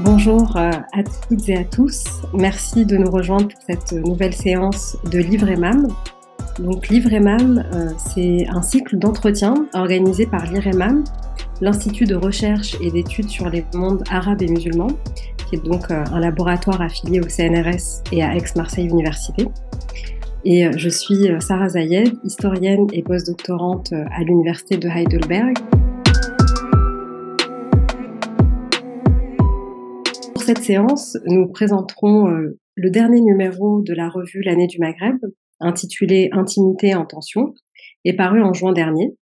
Bonjour euh, à toutes et à tous. Merci de nous rejoindre pour cette nouvelle séance de Livre et Mam. Donc Livre et Mam, euh, c'est un cycle d'entretien organisé par l'IREMAM, l'Institut de recherche et d'études sur les mondes arabes et musulmans, qui est donc euh, un laboratoire affilié au CNRS et à Aix-Marseille Université. Et je suis Sarah Zayed, historienne et postdoctorante à l'Université de Heidelberg. Cette séance, nous présenterons euh, le dernier numéro de la revue L'année du Maghreb, intitulé Intimité en tension, et paru en juin dernier.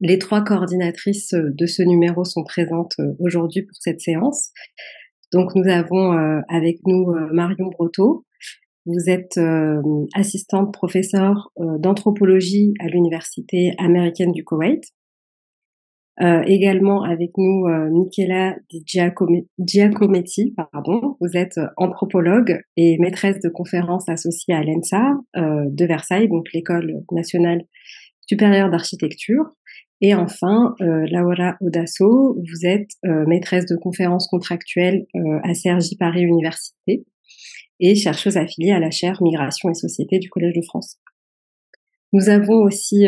Les trois coordinatrices de ce numéro sont présentes euh, aujourd'hui pour cette séance. Donc nous avons euh, avec nous Marion Brotteau. Vous êtes assistante professeure d'anthropologie à l'Université américaine du Koweït. Euh, également avec nous euh, Michela Giacometti, pardon. Vous êtes anthropologue et maîtresse de conférences associée à l'ENSA euh, de Versailles, donc l'école nationale supérieure d'architecture. Et enfin, euh, Laura Odasso, vous êtes euh, maîtresse de conférences contractuelles à Sergi Paris Université et chercheuse affiliée à la chaire Migration et Société du Collège de France. Nous avons aussi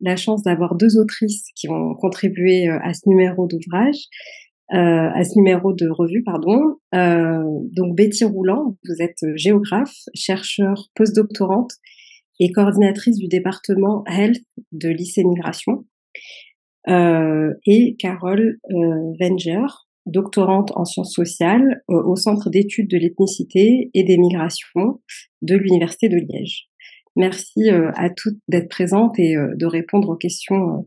la chance d'avoir deux autrices qui ont contribué euh, à ce numéro d'ouvrage, euh, à ce numéro de revue, pardon. Euh, donc Betty Roulant, vous êtes géographe, chercheur postdoctorante et coordinatrice du département Health de lycée Migration. Euh, et Carole Wenger, doctorante en sciences sociales au Centre d'études de l'ethnicité et des migrations de l'Université de Liège. Merci euh, à toutes d'être présentes et euh, de répondre aux questions euh,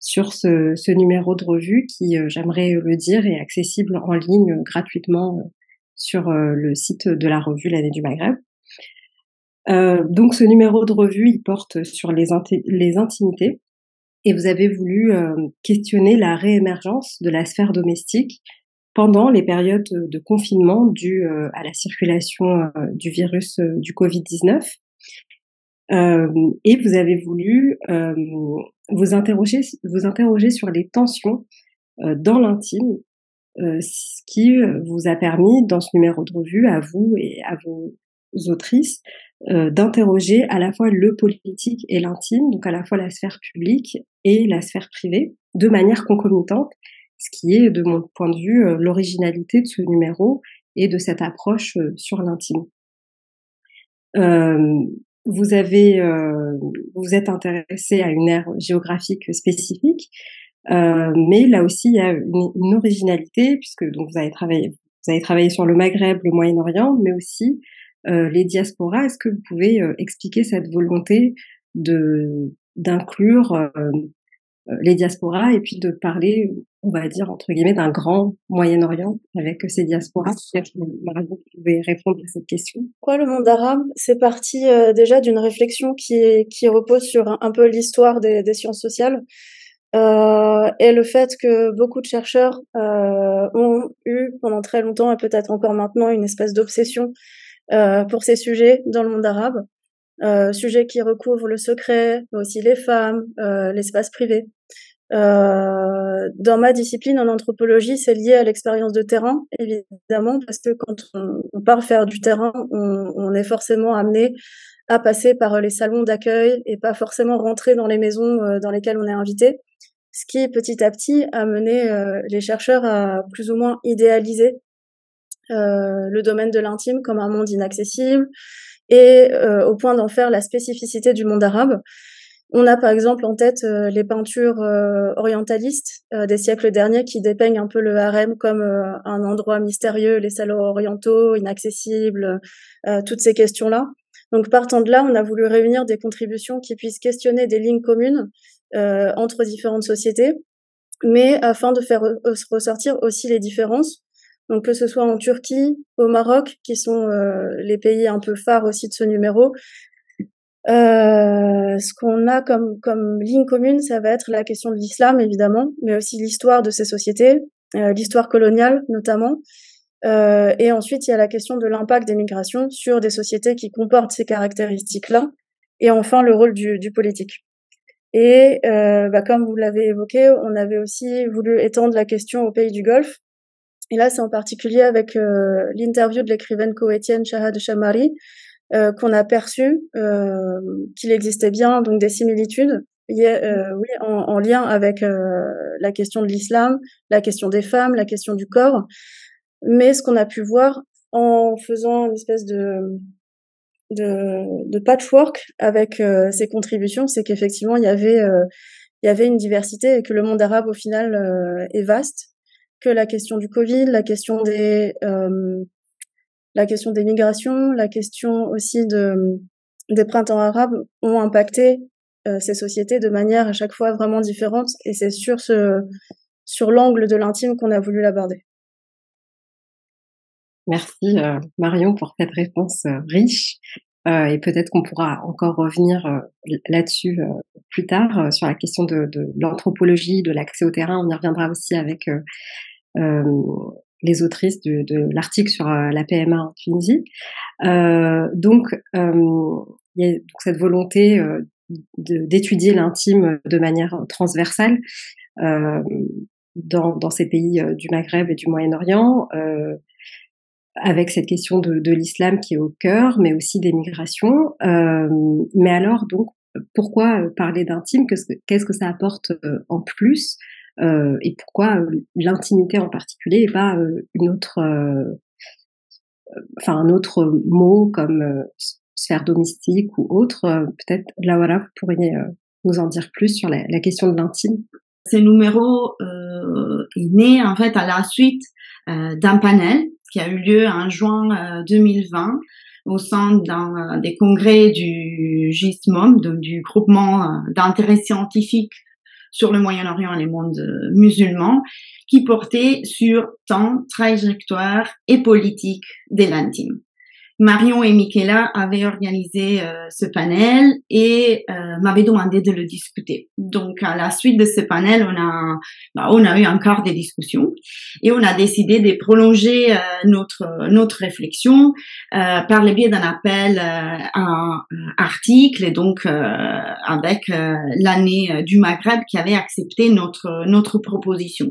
sur ce, numéro de revue qui, j'aimerais le dire, est accessible en ligne gratuitement sur le site de la revue L'année du Maghreb. Donc ce numéro de revue, il porte sur les, intimités et vous avez voulu questionner la réémergence de la sphère domestique pendant les périodes de confinement dues à la circulation du virus du Covid-19 euh, et vous avez voulu euh, vous interroger, vous interroger sur les tensions euh, dans l'intime, ce qui vous a permis, dans ce numéro de revue, à vous et à vos autrices, d'interroger à la fois le politique et l'intime, donc à la fois la sphère publique et la sphère privée, de manière concomitante, ce qui est, de mon point de vue, l'originalité de ce numéro et de cette approche sur l'intime. Euh, vous avez, euh, vous êtes intéressé à une aire géographique spécifique, euh, mais là aussi il y a une, originalité puisque donc vous avez travaillé, vous avez travaillé sur le Maghreb, le Moyen-Orient, mais aussi euh, les diasporas. Est-ce que vous pouvez euh, expliquer cette volonté de d'inclure euh, les diasporas et puis de parler on va dire, entre guillemets, d'un grand Moyen-Orient avec ces diasporas. Vous pouvez répondre à cette question. Quoi, le monde arabe C'est parti euh, déjà d'une réflexion qui, qui repose sur un, peu l'histoire des, des, sciences sociales euh, et le fait que beaucoup de chercheurs euh, ont eu pendant très longtemps et peut-être encore maintenant une espèce d'obsession euh, pour ces sujets dans le monde arabe. Euh, sujets qui recouvrent le secret, mais aussi les femmes, euh, l'espace privé. Euh, dans ma discipline en anthropologie, c'est lié à l'expérience de terrain, évidemment, parce que quand on, part faire du terrain, on, est forcément amené à passer par les salons d'accueil et pas forcément rentrer dans les maisons euh, dans lesquelles on est invité, ce qui petit à petit a mené euh, les chercheurs à plus ou moins idéaliser le domaine de l'intime comme un monde inaccessible et au point d'en faire la spécificité du monde arabe. On a par exemple en tête euh, les peintures euh, orientalistes euh, des siècles derniers qui dépeignent un peu le harem comme un endroit mystérieux, les salons orientaux, inaccessibles, toutes ces questions-là. Donc partant de là, on a voulu réunir des contributions qui puissent questionner des lignes communes entre différentes sociétés, mais afin de faire ressortir aussi les différences. Donc que ce soit en Turquie, au Maroc, qui sont les pays un peu phares aussi de ce numéro, euh, ce qu'on a comme, comme ligne commune, ça va être la question de l'islam, évidemment, mais aussi l'histoire de ces sociétés, euh, l'histoire coloniale notamment. Euh, et ensuite, il y a la question de l'impact des migrations sur des sociétés qui comportent ces caractéristiques-là. Et enfin, le rôle du, du politique. Et euh, bah, comme vous l'avez évoqué, on avait aussi voulu étendre la question aux pays du Golfe, Et là, c'est en particulier avec l'interview de l'écrivaine koweïtienne Shahad Shamari qu'on a perçu qu'il existait bien donc des similitudes euh, oui, en, en, lien avec euh, la question de l'islam, la question des femmes, la question du corps. Mais ce qu'on a pu voir en faisant une espèce de, de, de patchwork avec euh, ces contributions, c'est qu'effectivement, il y avait il y avait une diversité et que le monde arabe, au final, est vaste, que la question du Covid, la question des, la question des migrations, la question aussi de, des printemps arabes ont impacté euh, ces sociétés de manière à chaque fois vraiment différente. Et c'est sur ce, sur l'angle de l'intime qu'on a voulu l'aborder. Merci euh, Marion pour cette réponse euh, riche. et peut-être qu'on pourra encore revenir là-dessus plus tard sur la question de l'anthropologie, de l'accès au terrain. On y reviendra aussi avec les autrices de, l'article sur la PMA en Tunisie. donc, il y a cette volonté d'étudier l'intime de manière transversale euh, dans, ces pays euh, du Maghreb et du Moyen-Orient, euh, avec cette question de, de l'islam qui est au cœur, mais aussi des migrations. Euh, mais alors, donc, pourquoi parler d'intime? Qu'est-ce que ça apporte euh, en plus? Euh, Et pourquoi l'intimité en particulier et pas une autre, enfin un autre mot comme sphère domestique ou autre. Euh, peut-être, là voilà, vous pourriez euh, nous en dire plus sur la, question de l'intime. Ce numéro euh, est né en fait à la suite d'un panel qui a eu lieu en juin 2020 au sein d'un des congrès du GISMOM, donc du groupement d'intérêt scientifique sur le Moyen-Orient et les mondes musulmans, qui portait sur temps, trajectoire et politique de l'intime. Marion et Michaela avaient organisé euh, ce panel et euh, m'avaient demandé de le discuter. Donc à la suite de ce panel, on a bah, on a eu encore des discussions et on a décidé de prolonger euh, notre notre réflexion par le biais d'un appel à un article et donc avec l'année du Maghreb qui avait accepté notre notre proposition.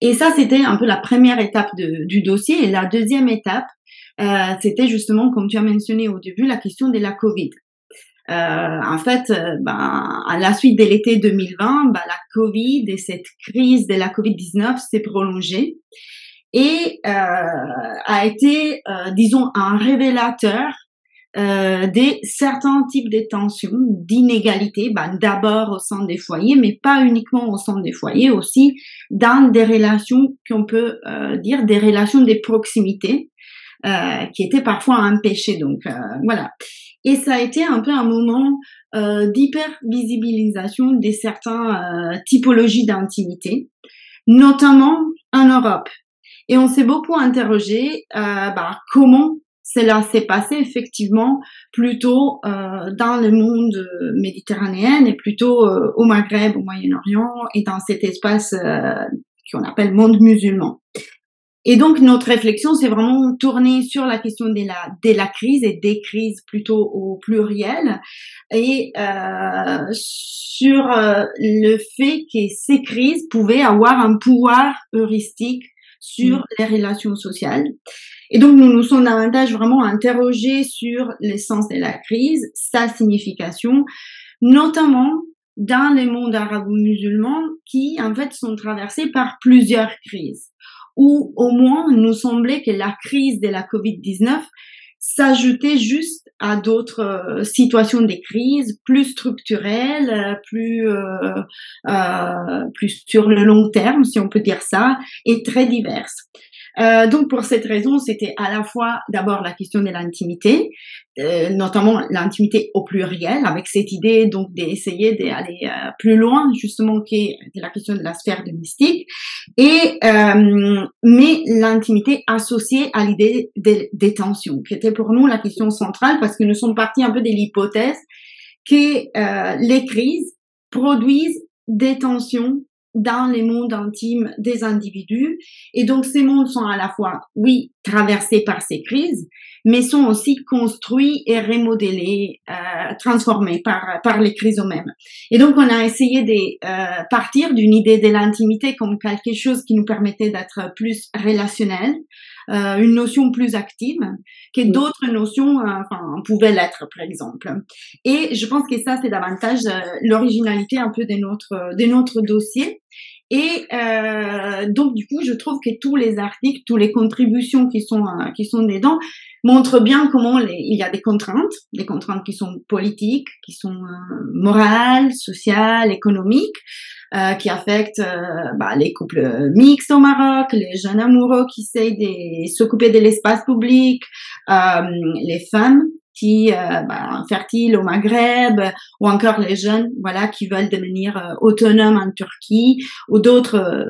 Et ça, c'était un peu la première étape de, du dossier. Et la deuxième étape, euh, c'était justement, comme tu as mentionné au début, la question de la Covid. Euh, en fait, euh, ben, à la suite de l'été 2020, ben, la Covid et cette crise de la Covid-19 s'est prolongée et a été, disons, un révélateur euh, des certains types de tensions, d'inégalités, ben, d'abord au sein des foyers, mais pas uniquement au sein des foyers, aussi dans des relations qu'on peut dire des relations de proximité, euh, qui était parfois un péché. Donc euh, voilà. Et ça a été un peu un moment euh, d'hyper visibilisation des certains typologies d'intimité, notamment en Europe. Et on s'est beaucoup interrogé bah, comment cela s'est passé effectivement plutôt euh, dans le monde méditerranéen et plutôt au Maghreb, au Moyen-Orient et dans cet espace qu'on appelle monde musulman. Et donc notre réflexion s'est vraiment tournée sur la question de la de la crise et des crises plutôt au pluriel et euh, sur euh, le fait que ces crises pouvaient avoir un pouvoir heuristique sur mm. les relations sociales. Et donc nous nous sommes davantage vraiment interrogés sur l'essence de la crise, sa signification, notamment dans les mondes arabo-musulmans qui en fait sont traversés par plusieurs crises ou au moins nous semblait que la crise de la Covid-19 s'ajoutait juste à d'autres euh, situations de crise plus structurelles, euh, plus euh, euh, plus sur le long terme, si on peut dire ça, et très diverses. Euh, donc pour cette raison, c'était à la fois d'abord la question de l'intimité, euh, notamment l'intimité au pluriel, avec cette idée donc d'essayer d'aller euh, plus loin justement que la question de la sphère domestique, et euh, mais l'intimité associée à l'idée des, des tensions, qui était pour nous la question centrale parce que nous sommes partis un peu de l'hypothèse que les crises produisent des tensions dans les mondes intimes des individus. Et donc ces mondes sont à la fois, oui, traversés par ces crises, mais sont aussi construits et remodélés, euh, transformés par, par les crises eux-mêmes. Et donc on a essayé de euh, partir d'une idée de l'intimité comme quelque chose qui nous permettait d'être plus relationnel, euh, une notion plus active que d'autres notions euh, enfin, pouvaient l'être, par exemple. Et je pense que ça, c'est davantage euh, l'originalité un peu de notre, de notre dossier. Et euh, donc du coup, je trouve que tous les articles, toutes les contributions qui sont qui sont dedans montrent bien comment il y a des contraintes, des contraintes qui sont politiques, qui sont morales, sociales, économiques, euh, qui affecte euh, bah, les couples mixtes au Maroc, les jeunes amoureux qui essayent de s'occuper de l'espace public, euh, les femmes qui bah, fertiles au Maghreb ou encore les jeunes voilà qui veulent devenir autonomes en Turquie ou d'autres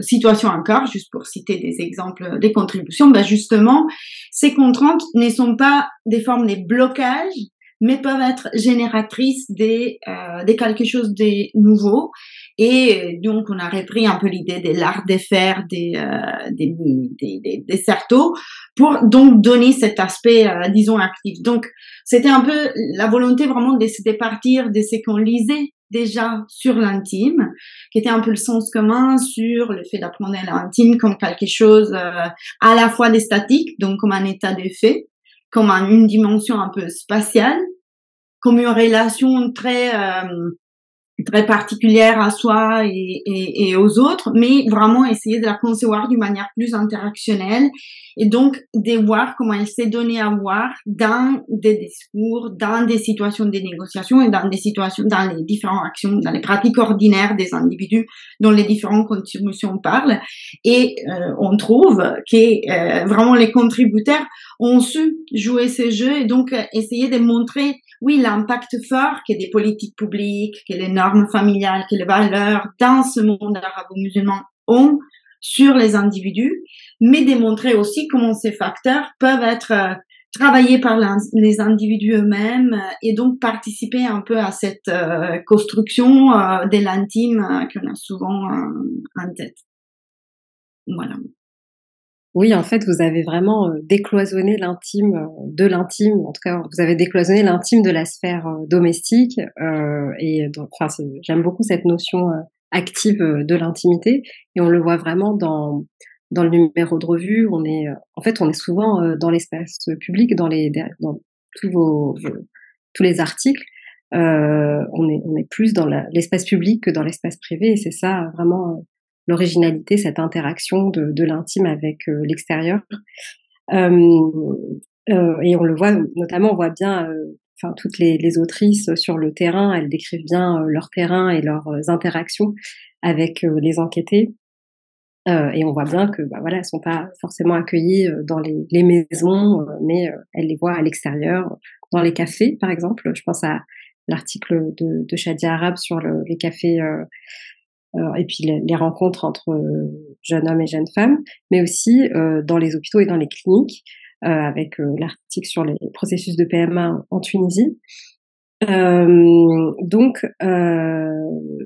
situations encore juste pour citer des exemples des contributions. Bah justement ces contraintes ne sont pas des formes de blocage mais peuvent être génératrices des, euh, de quelque chose de nouveau et donc, on a repris un peu l'idée de l'art de faire des, euh, des, des, des, des pour donc donner cet aspect, euh, disons, actif. Donc, c'était un peu la volonté vraiment de se départir de ce qu'on lisait déjà sur l'intime, qui était un peu le sens commun sur le fait d'apprendre l'intime comme quelque chose euh, à la fois des statiques, donc comme un état de fait, comme une dimension un peu spatiale, comme une relation très euh, très particulière à soi et, et, aux autres, mais vraiment essayer de la concevoir d'une manière plus interactionnelle et donc de voir comment elle s'est donnée à voir dans des discours, dans des situations de négociation et dans des situations, dans les différentes actions, dans les pratiques ordinaires des individus dont les différentes contributions parlent. Et euh, on trouve que euh, vraiment les contributeurs ont su jouer ces jeux et donc essayer de montrer oui, l'impact fort que des politiques publiques, que les normes familiales, que les valeurs dans ce monde arabo-musulman ont sur les individus, mais démontrer aussi comment ces facteurs peuvent être euh, travaillés par les individus eux-mêmes euh, et donc participer un peu à cette euh, construction de l'intime qu'on a souvent en tête. Voilà. Oui, en fait, vous avez vraiment décloisonné l'intime de l'intime. En tout cas, vous avez décloisonné l'intime de la sphère domestique. et donc, enfin, j'aime beaucoup cette notion active de l'intimité. Et on le voit vraiment dans dans le numéro de revue. On est, en fait, on est souvent dans l'espace public, dans les dans tous vos, tous les articles. on est on est plus dans l'espace public que dans l'espace privé. Et c'est ça vraiment l'originalité, cette interaction de, de l'intime avec euh, l'extérieur. Euh, euh, et on le voit, notamment, on voit bien, enfin toutes les, autrices sur le terrain, elles décrivent bien leur terrain et leurs interactions avec les enquêtés. Et on voit bien que bah, voilà, elles sont pas forcément accueillies dans les, les maisons, mais elles les voient à l'extérieur, dans les cafés, par exemple. Je pense à l'article de, de Arab sur le, les cafés et puis les, rencontres entre euh, jeunes hommes et jeunes femmes, mais aussi euh, dans les hôpitaux et dans les cliniques, avec l'article sur les processus de PMA en Tunisie. Euh, donc, euh,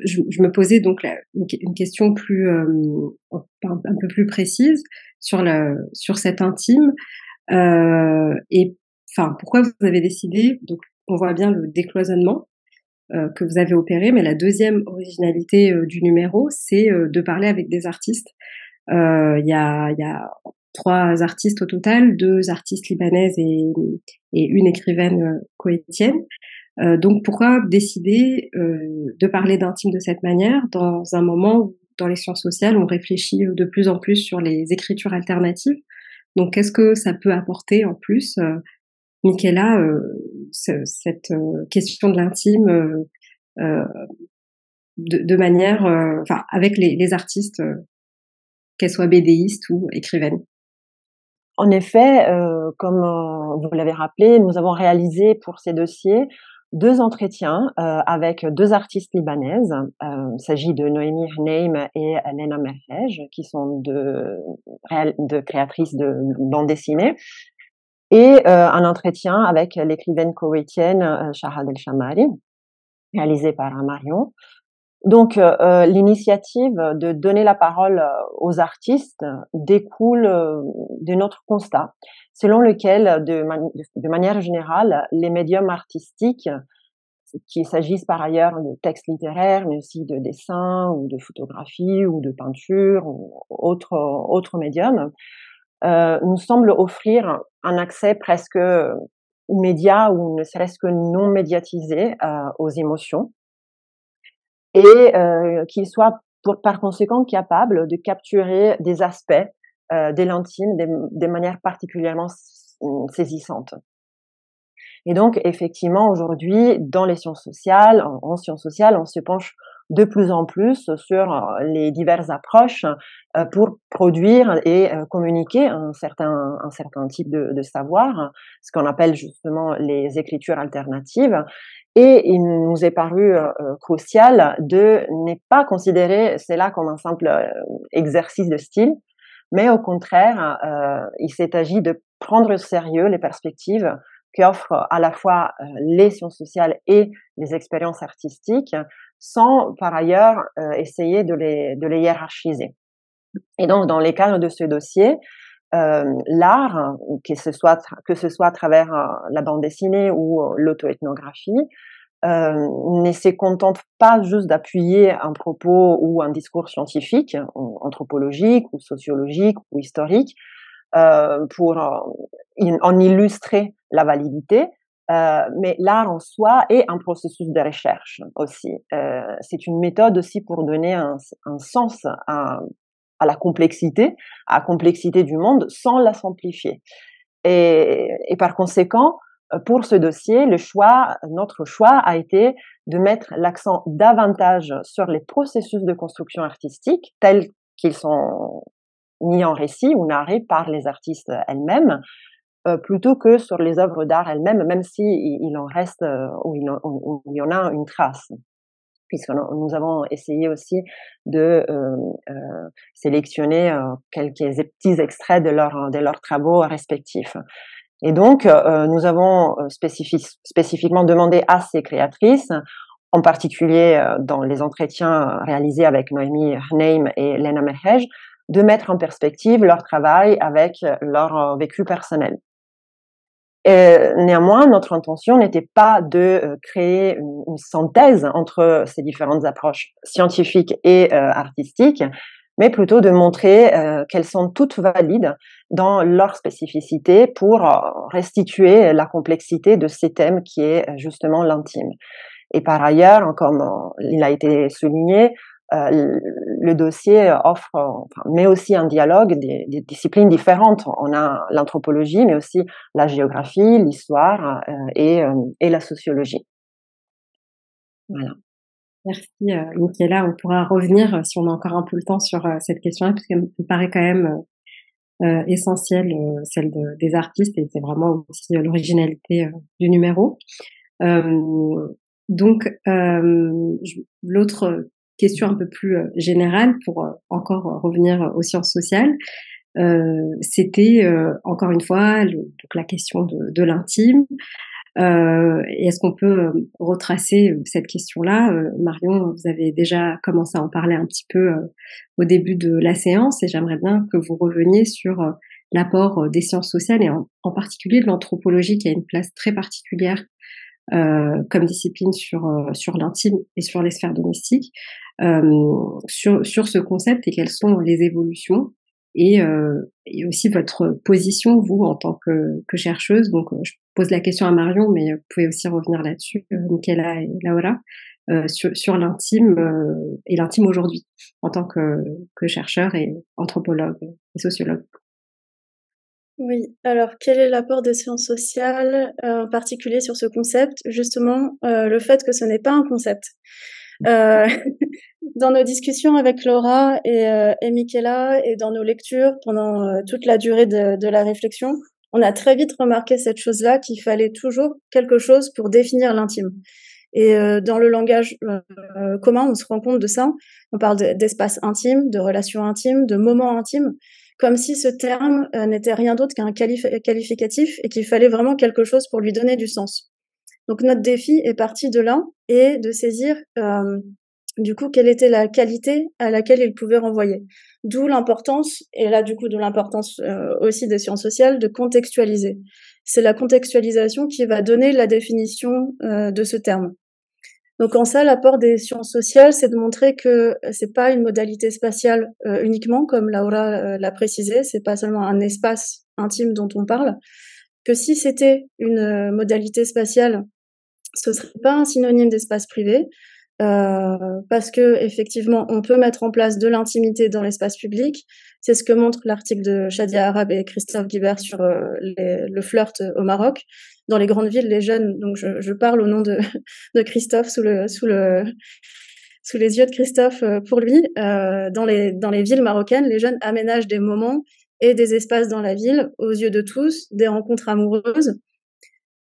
je, je, me posais donc la, une question plus euh, un, peu plus précise sur la sur cet intime et enfin pourquoi vous avez décidé donc on voit bien le décloisonnement euh, que vous avez opéré. Mais la deuxième originalité euh, du numéro, c'est euh, de parler avec des artistes. Il y a, trois artistes au total, deux artistes libanaises et, une écrivaine coétienne. Euh, donc pourquoi décider euh, de parler d'intime de cette manière dans un moment où dans les sciences sociales on réfléchit de plus en plus sur les écritures alternatives? Donc qu'est-ce que ça peut apporter en plus euh, Michaela, euh, cette euh, question de l'intime euh, de, manière, enfin, avec les, artistes, qu'elles soient bédéistes ou écrivaines. En effet, comme vous l'avez rappelé, nous avons réalisé pour ces dossiers deux entretiens avec deux artistes libanaises. Il s'agit de Noémie Hneim et Lena Merhej, qui sont deux, de créatrices de bande dessinée et euh, un entretien avec l'écrivaine koweïtienne euh, Shahad El Shamari, réalisé par Marion. Donc, l'initiative de donner la parole aux artistes découle de notre constat, selon lequel, de, manière générale, les médiums artistiques, qu'il s'agisse par ailleurs de textes littéraires, mais aussi de dessins ou de photographie ou de peinture ou autres autre médiums, euh, nous semblent offrir un accès presque immédiat ou ne serait-ce que non médiatisé euh, aux émotions et euh, qu'ils soient pour, par conséquent capables de capturer des aspects euh, de l'intime des, manières particulièrement saisissantes. Et donc, effectivement, aujourd'hui, dans les sciences sociales, en, sciences sociales, on se penche de plus en plus sur euh, les diverses approches euh, pour produire et euh, communiquer un certain, un certain type de, savoir, ce qu'on appelle justement les écritures alternatives. Et il nous est paru crucial de ne pas considérer cela comme un simple exercice de style, mais au contraire, il s'est agi de prendre au sérieux les perspectives qui offre à la fois euh, les sciences sociales et les expériences artistiques, sans par ailleurs euh, essayer de les, hiérarchiser. Et donc, dans les cadres de ce dossier, euh, l'art, que ce soit que ce soit à travers la bande dessinée ou l'auto-ethnographie, ne se contente pas juste d'appuyer un propos ou un discours scientifique, anthropologique ou sociologique ou historique, pour en illustrer la validité, euh, mais l'art en soi est un processus de recherche aussi. Euh, c'est une méthode aussi pour donner un, sens à, la complexité, à la complexité du monde, sans la simplifier. Et, par conséquent, pour ce dossier, notre choix a été de mettre l'accent davantage sur les processus de construction artistique tels qu'ils sont mis en récit ou narré par les artistes elles-mêmes, euh, plutôt que sur les œuvres d'art elles-mêmes, même si il, en reste euh, ou il, y en a une trace. Puisque nous avons essayé aussi de euh, sélectionner quelques petits extraits de leurs travaux respectifs. Et donc, nous avons spécifiquement demandé à ces créatrices, en particulier dans les entretiens réalisés avec Noémie Hneim et Lena Mehej, de mettre en perspective leur travail avec euh, leur euh, vécu personnel. Et néanmoins, notre intention n'était pas de euh, créer une, synthèse entre ces différentes approches scientifiques et artistiques, mais plutôt de montrer qu'elles sont toutes valides dans leur spécificité pour restituer la complexité de ces thèmes qui est justement l'intime. Et par ailleurs, comme il a été souligné, euh, le dossier offre, enfin, met aussi un dialogue des, disciplines différentes. On a l'anthropologie, mais aussi la géographie, l'histoire euh, et, euh, et, la sociologie. Voilà. Merci, Michaela. On pourra revenir, si on a encore un peu le temps, sur cette question-là, parce qu'elle me paraît quand même essentielle, celle de, des artistes, et c'est vraiment aussi l'originalité du numéro. donc, l'autre question un peu plus euh, générale pour euh, encore revenir aux sciences sociales. Euh, c'était encore une fois la question de, l'intime. Euh, Est-ce qu'on peut retracer cette question-là? Marion, vous avez déjà commencé à en parler un petit peu au début de la séance et j'aimerais bien que vous reveniez sur l'apport des sciences sociales et en, particulier de l'anthropologie qui a une place très particulière euh, comme discipline sur sur l'intime et sur les sphères domestiques euh, sur, sur ce concept et quelles sont les évolutions et, euh, et, aussi votre position, vous, en tant que, que chercheuse. Donc, euh, je pose la question à Marion, mais vous pouvez aussi revenir là-dessus, euh, Michaela et Laura, euh, sur, sur l'intime euh, et l'intime aujourd'hui, en tant que, que chercheur et anthropologue et sociologue. Oui, alors quel est l'apport des sciences sociales, en particulier sur ce concept? Justement, le fait que ce n'est pas un concept. Euh, dans nos discussions avec Laura et, euh, et Michaela et dans nos lectures pendant euh, toute la durée de, la réflexion, on a très vite remarqué cette chose-là qu'il fallait toujours quelque chose pour définir l'intime. Et euh, dans le langage euh, commun, on se rend compte de ça. On parle d'espace intime, de relations intimes, de moments intimes, comme si ce terme n'était rien d'autre qu'un qualificatif et qu'il fallait vraiment quelque chose pour lui donner du sens. Donc notre défi est parti de là et de saisir euh, du coup, quelle était la qualité à laquelle il pouvait renvoyer. D'où l'importance, et là, du coup, de l'importance euh, aussi des sciences sociales, de contextualiser. C'est la contextualisation qui va donner la définition euh, de ce terme. Donc en ça, l'apport des sciences sociales, c'est de montrer que c'est pas une modalité spatiale euh, uniquement, comme Laura l'a précisé, c'est pas seulement un espace intime dont on parle, que si c'était une modalité spatiale, ce serait pas un synonyme d'espace privé, euh, parce que effectivement, on peut mettre en place de l'intimité dans l'espace public. C'est ce que montre l'article de Shadia Arab et Christophe Guibert sur euh, le flirt au Maroc. Dans les grandes villes, les jeunes, donc je, parle au nom de, Christophe sous le sous le sous les yeux de Christophe euh, pour lui, dans les dans les villes marocaines, les jeunes aménagent des moments et des espaces dans la ville aux yeux de tous, des rencontres amoureuses.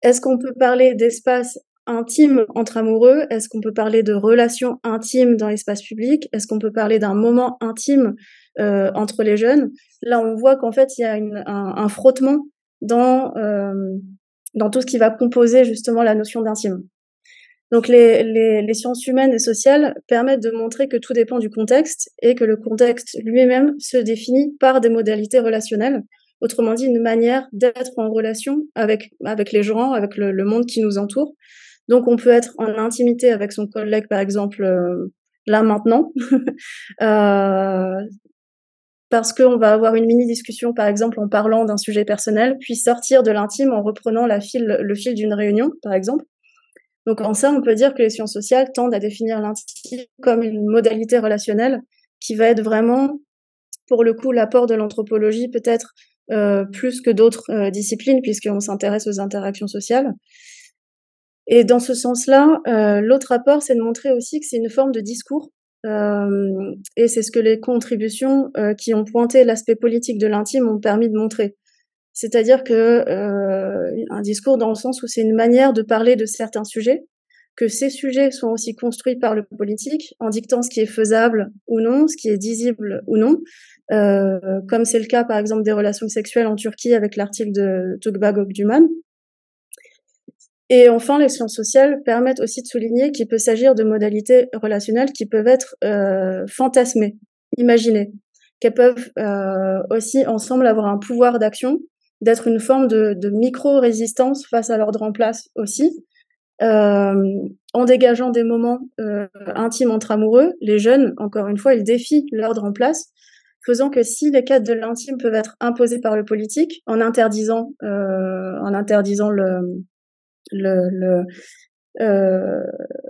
Est-ce qu'on peut parler d'espace intime entre amoureux? Est-ce qu'on peut parler de relations intimes dans l'espace public? Est-ce qu'on peut parler d'un moment intime euh, entre les jeunes? Là, on voit qu'en fait, il y a un, frottement dans, euh, dans tout ce qui va composer justement la notion d'intime. Donc les, sciences humaines et sociales permettent de montrer que tout dépend du contexte et que le contexte lui-même se définit par des modalités relationnelles. Autrement dit, une manière d'être en relation avec, les gens, avec le monde qui nous entoure. Donc on peut être en intimité avec son collègue, par exemple, euh, là maintenant, euh, parce qu'on va avoir une mini discussion, par exemple, en parlant d'un sujet personnel, puis sortir de l'intime en reprenant le fil d'une réunion, par exemple. Donc en ça, on peut dire que les sciences sociales tendent à définir l'intime comme une modalité relationnelle qui va être vraiment, pour le coup, l'apport de l'anthropologie peut-être euh, plus que d'autres disciplines, puisqu'on s'intéresse aux interactions sociales. Et dans ce sens-là, euh, l'autre rapport, c'est de montrer aussi que c'est une forme de discours. Euh, et c'est ce que les contributions euh, qui ont pointé l'aspect politique de l'intime ont permis de montrer. C'est-à-dire que euh, un discours dans le sens où c'est une manière de parler de certains sujets, que ces sujets sont aussi construits par le politique en dictant ce qui est faisable ou non, ce qui est disible ou non, euh, comme c'est le cas par exemple des relations sexuelles en Turquie avec l'article de Tugba Gokduman. Et enfin, les sciences sociales permettent aussi de souligner qu'il peut s'agir de modalités relationnelles qui peuvent être euh, fantasmées, imaginées, qu'elles peuvent euh, aussi ensemble avoir un pouvoir d'action, d'être une forme de, de micro-résistance face à l'ordre en place aussi, euh, en dégageant des moments euh, intimes entre amoureux. Les jeunes, encore une fois, ils défient l'ordre en place, faisant que si les cadres de l'intime peuvent être imposés par le politique, en interdisant, euh, en interdisant le euh,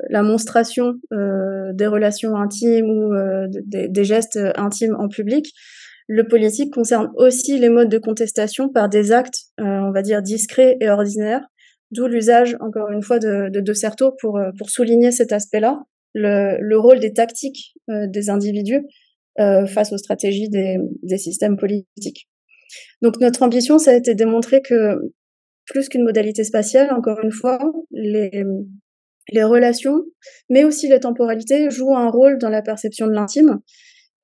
la monstration euh, des relations intimes ou euh, des, gestes intimes en public. Le politique concerne aussi les modes de contestation par des actes, on va dire, discrets et ordinaires, d'où l'usage, encore une fois, de, de, de Certeau pour, pour souligner cet aspect-là, le, le, rôle des tactiques des individus face aux stratégies des, des systèmes politiques. Donc notre ambition, ça a été de démontrer que plus qu'une modalité spatiale, encore une fois, les, relations, mais aussi les temporalités jouent un rôle dans la perception de l'intime,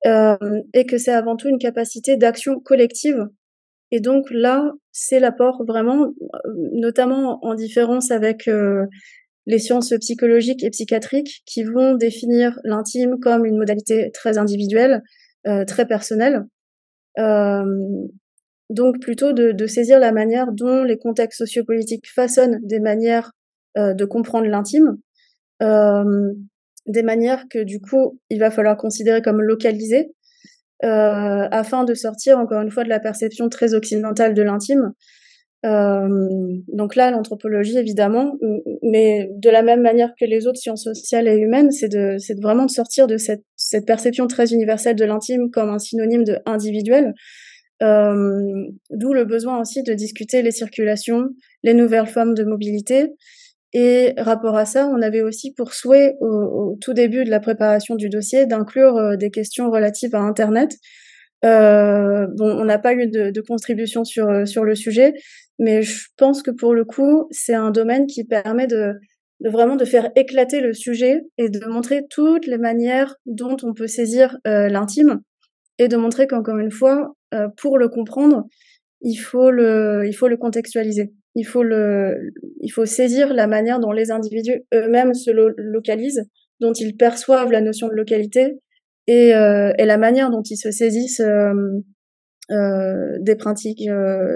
euh, et que c'est avant tout une capacité d'action collective. Et donc là, c'est l'apport vraiment, notamment en différence avec euh, les sciences psychologiques et psychiatriques, qui vont définir l'intime comme une modalité très individuelle, euh, très personnelle. Donc plutôt de, saisir la manière dont les contextes sociopolitiques façonnent des manières euh, de comprendre l'intime, euh, des manières que du coup il va falloir considérer comme localisées, euh, afin de sortir encore une fois de la perception très occidentale de l'intime. Donc là, l'anthropologie évidemment, mais de la même manière que les autres sciences sociales et humaines, c'est de, c'est vraiment de sortir de cette, cette perception très universelle de l'intime comme un synonyme de individuel euh, D'où le besoin aussi de discuter les circulations, les nouvelles formes de mobilité. Et rapport à ça, on avait aussi pour souhait au, tout début de la préparation du dossier d'inclure euh, des questions relatives à Internet. Euh, bon, on n'a pas eu de, contribution sur sur le sujet, mais je pense que pour le coup, c'est un domaine qui permet de, vraiment de faire éclater le sujet et de montrer toutes les manières dont on peut saisir l'intime et de montrer qu'encore une fois, euh, pour le comprendre, il faut le, il faut le contextualiser. Il faut le, il faut saisir la manière dont les individus eux-mêmes se lo localisent dont ils perçoivent la notion de localité et, et la manière dont ils se saisissent des pratiques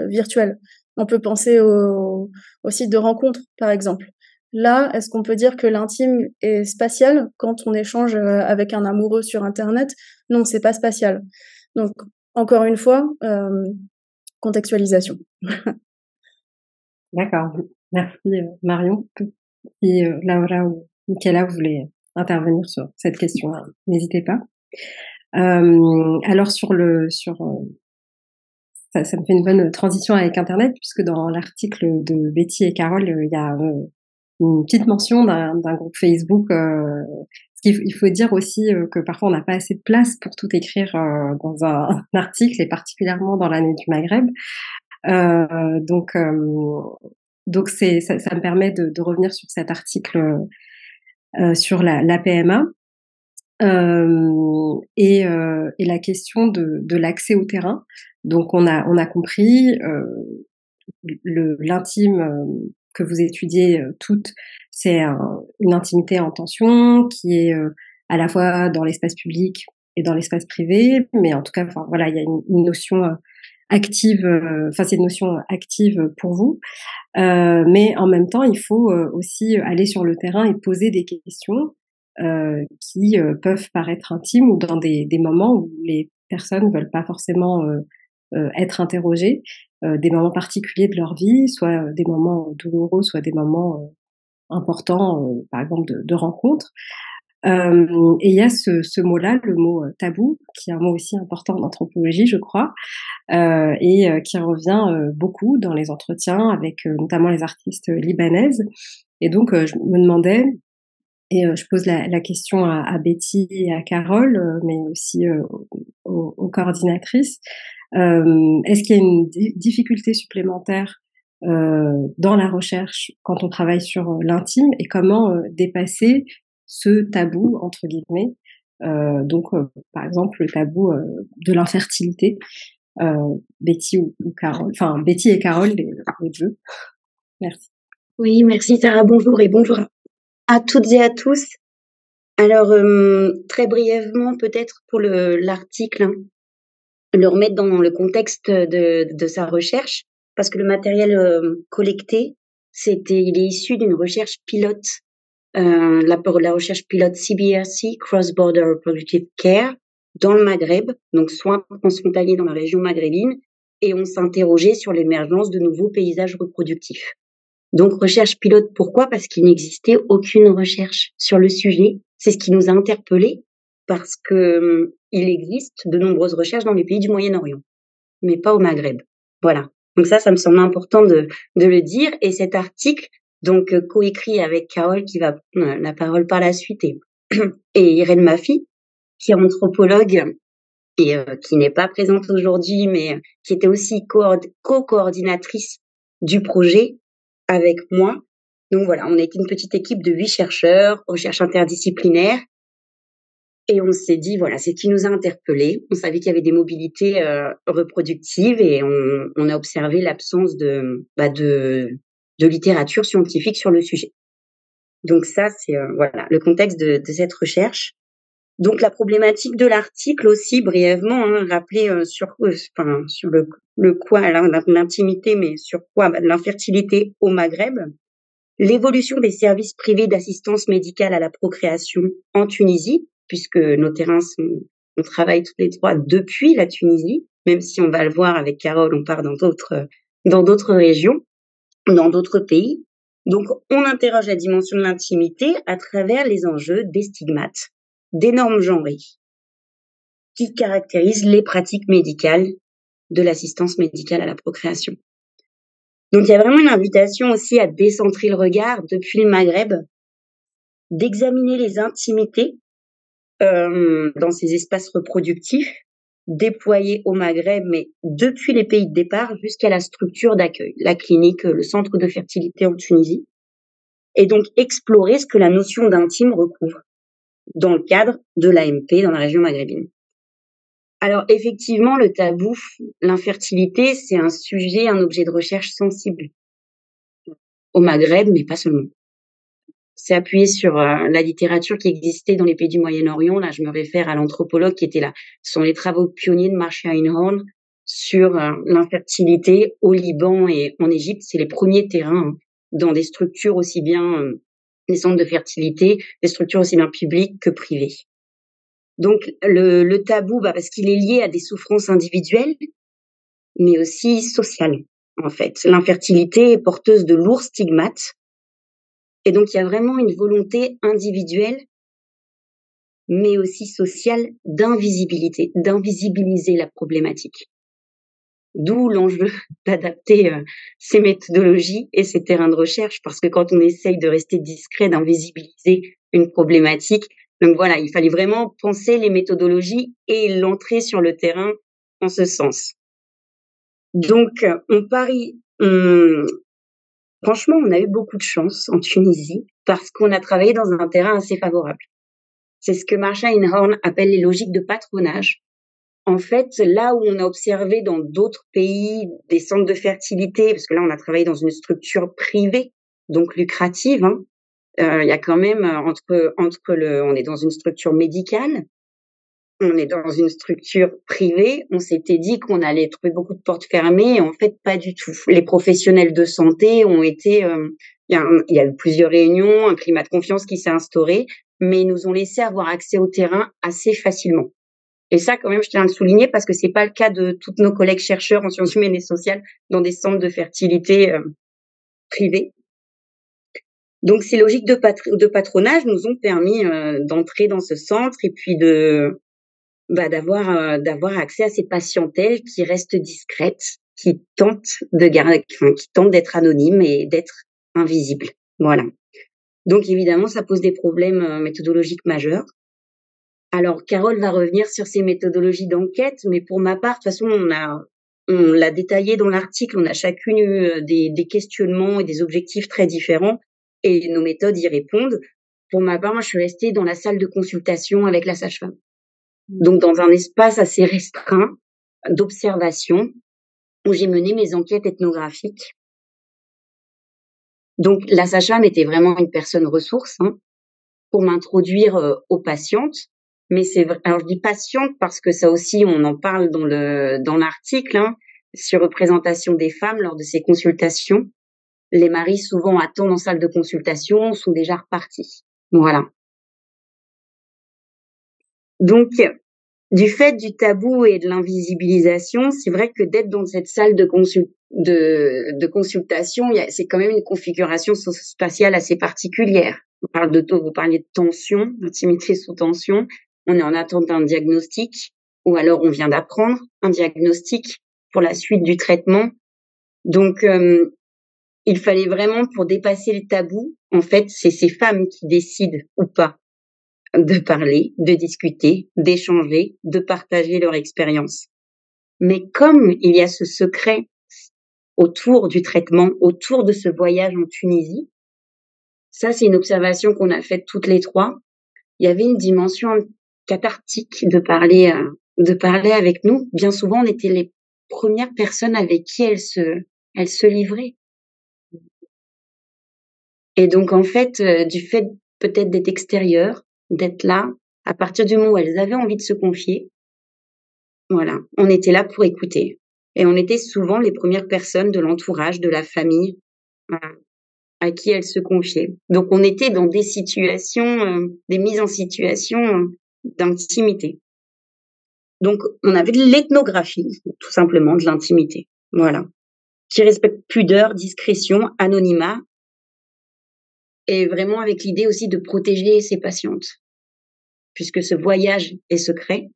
virtuelles. On peut penser au, au site de rencontre, par exemple. Là, est-ce qu'on peut dire que l'intime est spatial quand on échange euh, avec un amoureux sur Internet? Non, c'est pas spatial. Donc, encore une fois, euh, contextualisation. D'accord. Merci euh, Marion. Si Laura ou Michaela voulez intervenir sur cette question, n'hésitez pas. alors sur le sur ça, ça, me fait une bonne transition avec Internet puisque dans l'article de Betty et Carole, il y a une petite mention d'un groupe Facebook. Euh, il faut dire aussi euh, que parfois on n'a pas assez de place pour tout écrire euh, dans un, article, et particulièrement dans l'année du Maghreb. Euh, donc, donc c'est ça, me permet de, revenir sur cet article sur la, PMA. Et, la question de, de l'accès au terrain. Donc on a on a compris l'intime que vous étudiez euh, toutes, c'est une intimité en tension qui est euh, à la fois dans l'espace public et dans l'espace privé, mais en tout cas, voilà, il y a une, notion euh, active, enfin c'est une notion active pour vous, mais en même temps, il faut aussi aller sur le terrain et poser des questions qui peuvent paraître intimes ou dans des, moments où les personnes veulent pas forcément être interrogées. Euh, des moments particuliers de leur vie, soit euh, des moments douloureux, soit des moments euh, importants, par exemple de, rencontres. Euh, et il y a ce, mot-là, le mot tabou, qui est un mot aussi important en anthropologie, je crois, euh, et qui revient beaucoup dans les entretiens avec notamment les artistes libanaises. Et donc, je me demandais, et je pose la, question à, Betty et à Carole, mais aussi aux, coordinatrices, euh, Est-ce qu'il y a une difficulté supplémentaire euh, dans la recherche quand on travaille sur euh, l'intime et comment euh, dépasser ce tabou entre guillemets? Euh, donc par exemple le tabou de l'infertilité Betty ou, Carole enfin Betty et Carole les, les deux. Merci. Oui merci Sarah. Bonjour et bonjour à toutes et à tous. Alors très brièvement peut-être pour l'article le remettre dans le contexte de, sa recherche, parce que le matériel euh, collecté, c'était, il est issu d'une recherche pilote, euh, la, la recherche pilote CBRC, Cross Border Reproductive Care, dans le Maghreb, donc soins transfrontaliers dans la région maghrébine, et on s'interrogeait sur l'émergence de nouveaux paysages reproductifs. Donc recherche pilote, pourquoi? Parce qu'il n'existait aucune recherche sur le sujet. C'est ce qui nous a interpellés parce que hum, il existe de nombreuses recherches dans les pays du Moyen-Orient, mais pas au Maghreb. Voilà. Donc ça, ça me semble important de, de le dire. Et cet article, donc euh, coécrit avec Carole, qui va prendre la parole par la suite, et, et Irène Mafi, qui est anthropologue et euh, qui n'est pas présente aujourd'hui, mais qui était aussi co-coordinatrice du projet avec moi. Donc voilà, on était une petite équipe de huit chercheurs, recherche interdisciplinaire, et on s'est dit, voilà, c'est ce qui nous a interpellés. On savait qu'il y avait des mobilités euh, reproductives et on, on a observé l'absence de, bah de, de littérature scientifique sur le sujet. Donc ça, c'est euh, voilà le contexte de, de, cette recherche. Donc la problématique de l'article aussi brièvement, hein, rappeler euh, sur enfin, sur le, le quoi l'intimité, mais sur quoi bah, l'infertilité au Maghreb, l'évolution des services privés d'assistance médicale à la procréation en Tunisie, puisque nos terrains sont, on travaille tous les trois depuis la Tunisie, même si on va le voir avec Carole, on part dans d'autres, dans d'autres régions, dans d'autres pays. Donc, on interroge la dimension de l'intimité à travers les enjeux des stigmates, des normes genrées, qui caractérisent les pratiques médicales de l'assistance médicale à la procréation. Donc, il y a vraiment une invitation aussi à décentrer le regard depuis le Maghreb, d'examiner les intimités euh, dans ces espaces reproductifs déployés au Maghreb, mais depuis les pays de départ jusqu'à la structure d'accueil, la clinique, le centre de fertilité en Tunisie, et donc explorer ce que la notion d'intime recouvre dans le cadre de l'AMP dans la région maghrébine. Alors effectivement, le tabou, l'infertilité, c'est un sujet, un objet de recherche sensible au Maghreb, mais pas seulement. S'est appuyé sur euh, la littérature qui existait dans les pays du Moyen-Orient. Là, je me réfère à l'anthropologue qui était là. Ce sont les travaux pionniers de Marsha Einhorn sur euh, l'infertilité au Liban et en Égypte. C'est les premiers terrains hein, dans des structures aussi bien euh, des centres de fertilité, des structures aussi bien publiques que privées. Donc le, le tabou, bah, parce qu'il est lié à des souffrances individuelles, mais aussi sociales. En fait, l'infertilité est porteuse de lourds stigmates et donc, il y a vraiment une volonté individuelle, mais aussi sociale, d'invisibilité, d'invisibiliser la problématique. D'où l'enjeu d'adapter euh, ces méthodologies et ces terrains de recherche, parce que quand on essaye de rester discret, d'invisibiliser une problématique, donc voilà, il fallait vraiment penser les méthodologies et l'entrée sur le terrain en ce sens. Donc, on parie, Franchement, on a eu beaucoup de chance en Tunisie parce qu'on a travaillé dans un terrain assez favorable. C'est ce que Marsha Einhorn appelle les logiques de patronage. En fait, là où on a observé dans d'autres pays des centres de fertilité, parce que là on a travaillé dans une structure privée, donc lucrative, hein, euh, il y a quand même euh, entre entre le, on est dans une structure médicale, on est dans une structure privée, on s'était dit qu'on allait trouver beaucoup de portes fermées, en fait pas du tout. Les professionnels de santé ont été, euh, il y, a eu plusieurs réunions, un climat de confiance qui s'est instauré, mais ils nous ont laissé avoir accès au terrain assez facilement. Et ça, quand même, je tiens à le souligner parce que c'est pas le cas de tous nos collègues chercheurs en sciences humaines et sociales dans des centres de fertilité euh, privés. Donc ces logiques de, de patronage nous ont permis euh, d'entrer dans ce centre et puis de bah, d'avoir euh, d'avoir accès à ces patientèles qui restent discrètes, qui tentent de garder, qui tentent d'être anonymes et d'être invisibles. Voilà. Donc évidemment, ça pose des problèmes euh, méthodologiques majeurs. Alors Carole va revenir sur ces méthodologies d'enquête, mais pour ma part, de toute façon, on a on l'a détaillé dans l'article, on a chacune eu euh, des, des questionnements et des objectifs très différents, et nos méthodes y répondent. Pour ma part, moi, je suis restée dans la salle de consultation avec la sage-femme donc dans un espace assez restreint d'observation où j'ai mené mes enquêtes ethnographiques. Donc la sage-femme était vraiment une personne ressource hein, pour m'introduire euh, aux patientes. Mais c'est alors je dis patiente parce que ça aussi on en parle dans le dans l'article hein, sur représentation des femmes lors de ces consultations. Les maris souvent attendent en salle de consultation sont déjà repartis. Voilà. Donc, du fait du tabou et de l'invisibilisation, c'est vrai que d'être dans cette salle de, consultation, c'est quand même une configuration spatiale assez particulière. On parle de vous parliez de tension, d'intimité sous tension. On est en attente d'un diagnostic, ou alors on vient d'apprendre un diagnostic pour la suite du traitement. Donc, euh, il fallait vraiment, pour dépasser le tabou, en fait, c'est ces femmes qui décident ou pas de parler, de discuter, d'échanger, de partager leur expérience. Mais comme il y a ce secret autour du traitement, autour de ce voyage en Tunisie, ça c'est une observation qu'on a faite toutes les trois. Il y avait une dimension cathartique de parler, euh, de parler avec nous. Bien souvent, on était les premières personnes avec qui elle se, elle se livrait. Et donc en fait, euh, du fait peut-être d'être extérieur, d'être là à partir du moment où elles avaient envie de se confier. Voilà, on était là pour écouter. Et on était souvent les premières personnes de l'entourage, de la famille, à qui elles se confiaient. Donc on était dans des situations, euh, des mises en situation euh, d'intimité. Donc on avait de l'ethnographie, tout simplement de l'intimité. Voilà. Qui respecte pudeur, discrétion, anonymat et vraiment avec l'idée aussi de protéger ses patientes, puisque ce voyage est secret.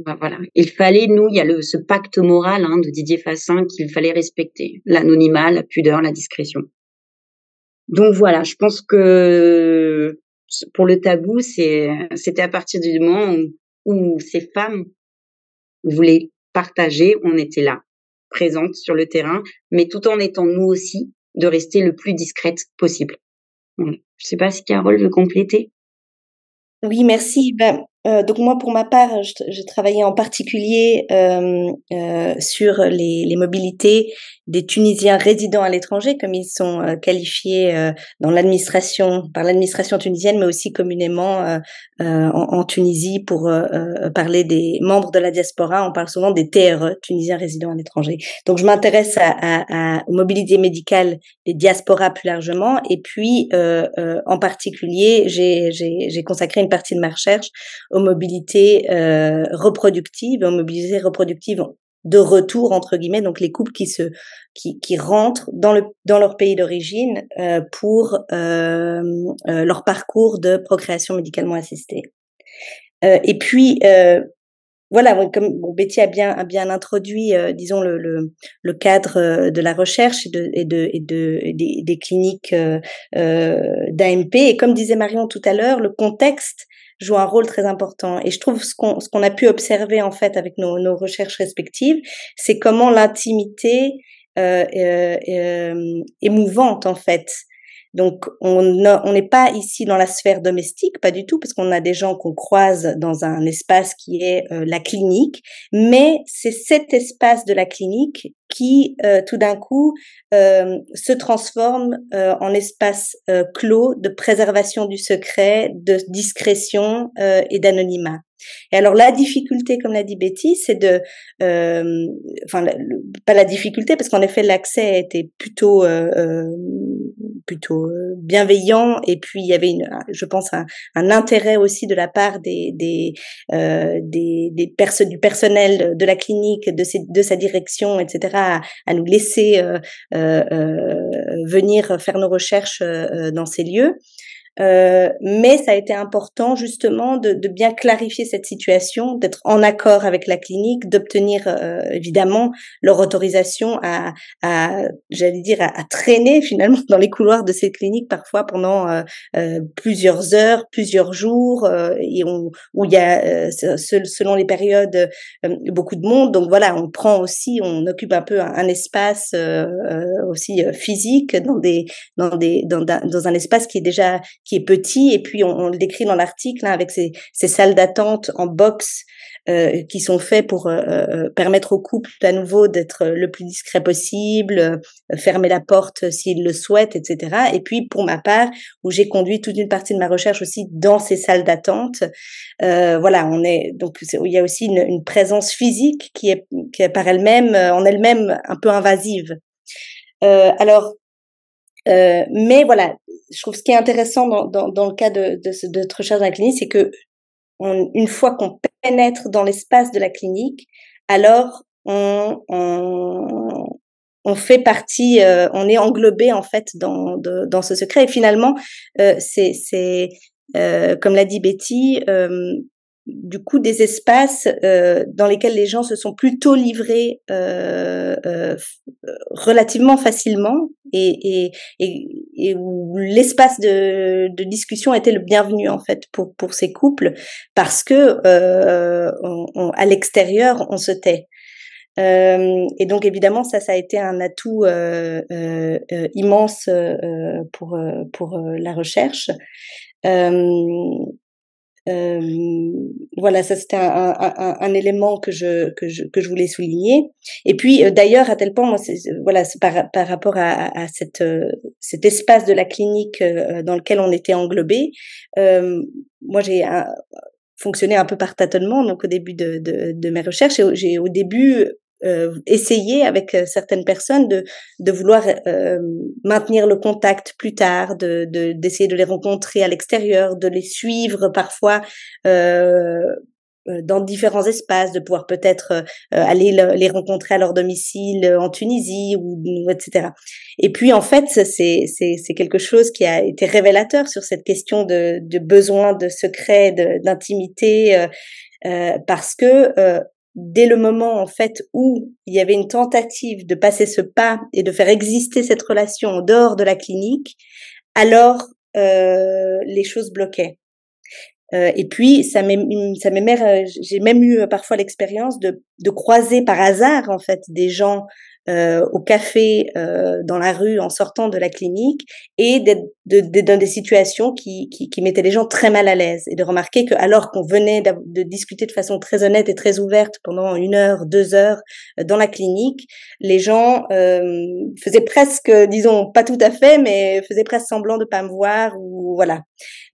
Ben voilà, il fallait nous, il y a le, ce pacte moral hein, de Didier Fassin qu'il fallait respecter, l'anonymat, la pudeur, la discrétion. Donc voilà, je pense que pour le tabou, c'était à partir du moment où, où ces femmes voulaient partager, on était là, présentes sur le terrain, mais tout en étant nous aussi de rester le plus discrète possible. Je ne sais pas si Carole veut compléter. Oui, merci. Ben, euh, donc moi, pour ma part, je, je travaillais en particulier euh, euh, sur les, les, mobilités des Tunisiens résidant à l'étranger, comme ils sont euh, qualifiés euh, dans l'administration, par l'administration tunisienne, mais aussi communément euh, en, Tunisie pour parler des membres de la diaspora. On parle souvent des TRE, Tunisiens résidant à l'étranger. Donc je m'intéresse à, à, à, mobilité médicale des diasporas plus largement, et puis en particulier, j'ai consacré une partie de ma recherche aux mobilités reproductives, aux mobilités reproductives de retour entre guillemets, donc les couples qui se qui, qui rentrent dans le dans leur pays d'origine euh, pour euh, euh, leur parcours de procréation médicalement assistée. et puis voilà, comme bon, Betty a bien a bien introduit, disons le, le, le cadre de la recherche et de et de et de des, des cliniques d'AMP et comme disait Marion tout à l'heure, le contexte joue un rôle très important. Et je trouve ce qu'on ce qu'on a pu observer en fait avec nos, nos recherches respectives, c'est comment l'intimité euh, euh, euh, émouvante en fait donc, on n'est pas ici dans la sphère domestique, pas du tout, parce qu'on a des gens qu'on croise dans un espace qui est euh, la clinique, mais c'est cet espace de la clinique qui, euh, tout d'un coup, euh, se transforme en espace clos de préservation du secret, de discrétion et d'anonymat. Et alors la difficulté, comme l'a dit Betty, c'est de, euh, enfin pas la difficulté parce qu'en effet l'accès était plutôt euh, euh plutôt euh, bienveillant et puis il y avait une, je pense un, intérêt aussi de la part des des euh, des, personnes du personnel de la clinique, de ses, de sa direction, etc. à, à nous laisser euh, venir faire nos recherches dans ces lieux. Euh, mais ça a été important justement de, de, bien clarifier cette situation, d'être en accord avec la clinique, d'obtenir euh, évidemment leur autorisation à, à j'allais dire, à, traîner finalement dans les couloirs de ces cliniques parfois pendant euh, plusieurs heures, plusieurs jours, et on, où il y a selon les périodes beaucoup de monde. Donc voilà, on prend aussi, on occupe un peu un, espace aussi physique dans des dans des dans, dans un espace qui est déjà qui est petit, et puis on, le décrit dans l'article hein, avec ces, ces salles d'attente en box euh, qui sont faits pour euh, euh, permettre au couple à nouveau d'être le plus discret possible, fermer la porte s'il le souhaite, etc. Et puis pour ma part, où j'ai conduit toute une partie de ma recherche aussi dans ces salles d'attente, voilà, on est donc il y a aussi une, une présence physique qui est, qui est par elle-même en elle-même un peu invasive. alors euh, mais voilà, je trouve ce qui est intéressant dans, dans, dans le cas de, de, de notre recherche dans la clinique, c'est que on, une fois qu'on pénètre dans l'espace de la clinique, alors on, on, on fait partie, euh, on est englobé en fait dans, de, dans ce secret. Et finalement, euh, c'est, c'est euh, comme l'a dit Betty, euh, du coup des espaces euh, dans lesquels les gens se sont plutôt livrés euh, euh, relativement facilement et, et, et, où l'espace de, de, discussion était le bienvenu en fait pour, pour ces couples parce que euh, on, à l'extérieur on se tait. Euh, et donc évidemment ça ça a été un atout euh, immense pour pour la recherche. Euh, voilà, ça c'était un, élément que je, que je que je voulais souligner. Et puis euh, d'ailleurs à tel point, moi, voilà, par, par rapport à, à cette euh, cet espace de la clinique dans lequel on était englobé, moi j'ai fonctionné un peu par tâtonnement donc au début de, de, de mes recherches. J'ai au début euh, essayer avec euh, certaines personnes de, de vouloir euh, maintenir le contact plus tard, de d'essayer de, les rencontrer à l'extérieur, de les suivre parfois euh, dans différents espaces, de pouvoir peut-être aller les rencontrer à leur domicile en Tunisie ou etc. Et puis en fait, c'est c'est quelque chose qui a été révélateur sur cette question de, de besoin de secret, d'intimité, euh, parce que dès le moment en fait où il y avait une tentative de passer ce pas et de faire exister cette relation en dehors de la clinique, alors euh, les choses bloquaient. Euh, et puis ça ça m'est, j'ai même eu parfois l'expérience de, de croiser par hasard en fait des gens euh, au café, euh, dans la rue, en sortant de la clinique, et d'être de, dans des situations qui, qui, qui, mettaient les gens très mal à l'aise et de remarquer que alors qu'on venait de discuter de façon très honnête et très ouverte pendant une heure, deux heures euh, dans la clinique, les gens euh, faisaient presque, disons, pas tout à fait, mais faisaient presque semblant de pas me voir ou voilà.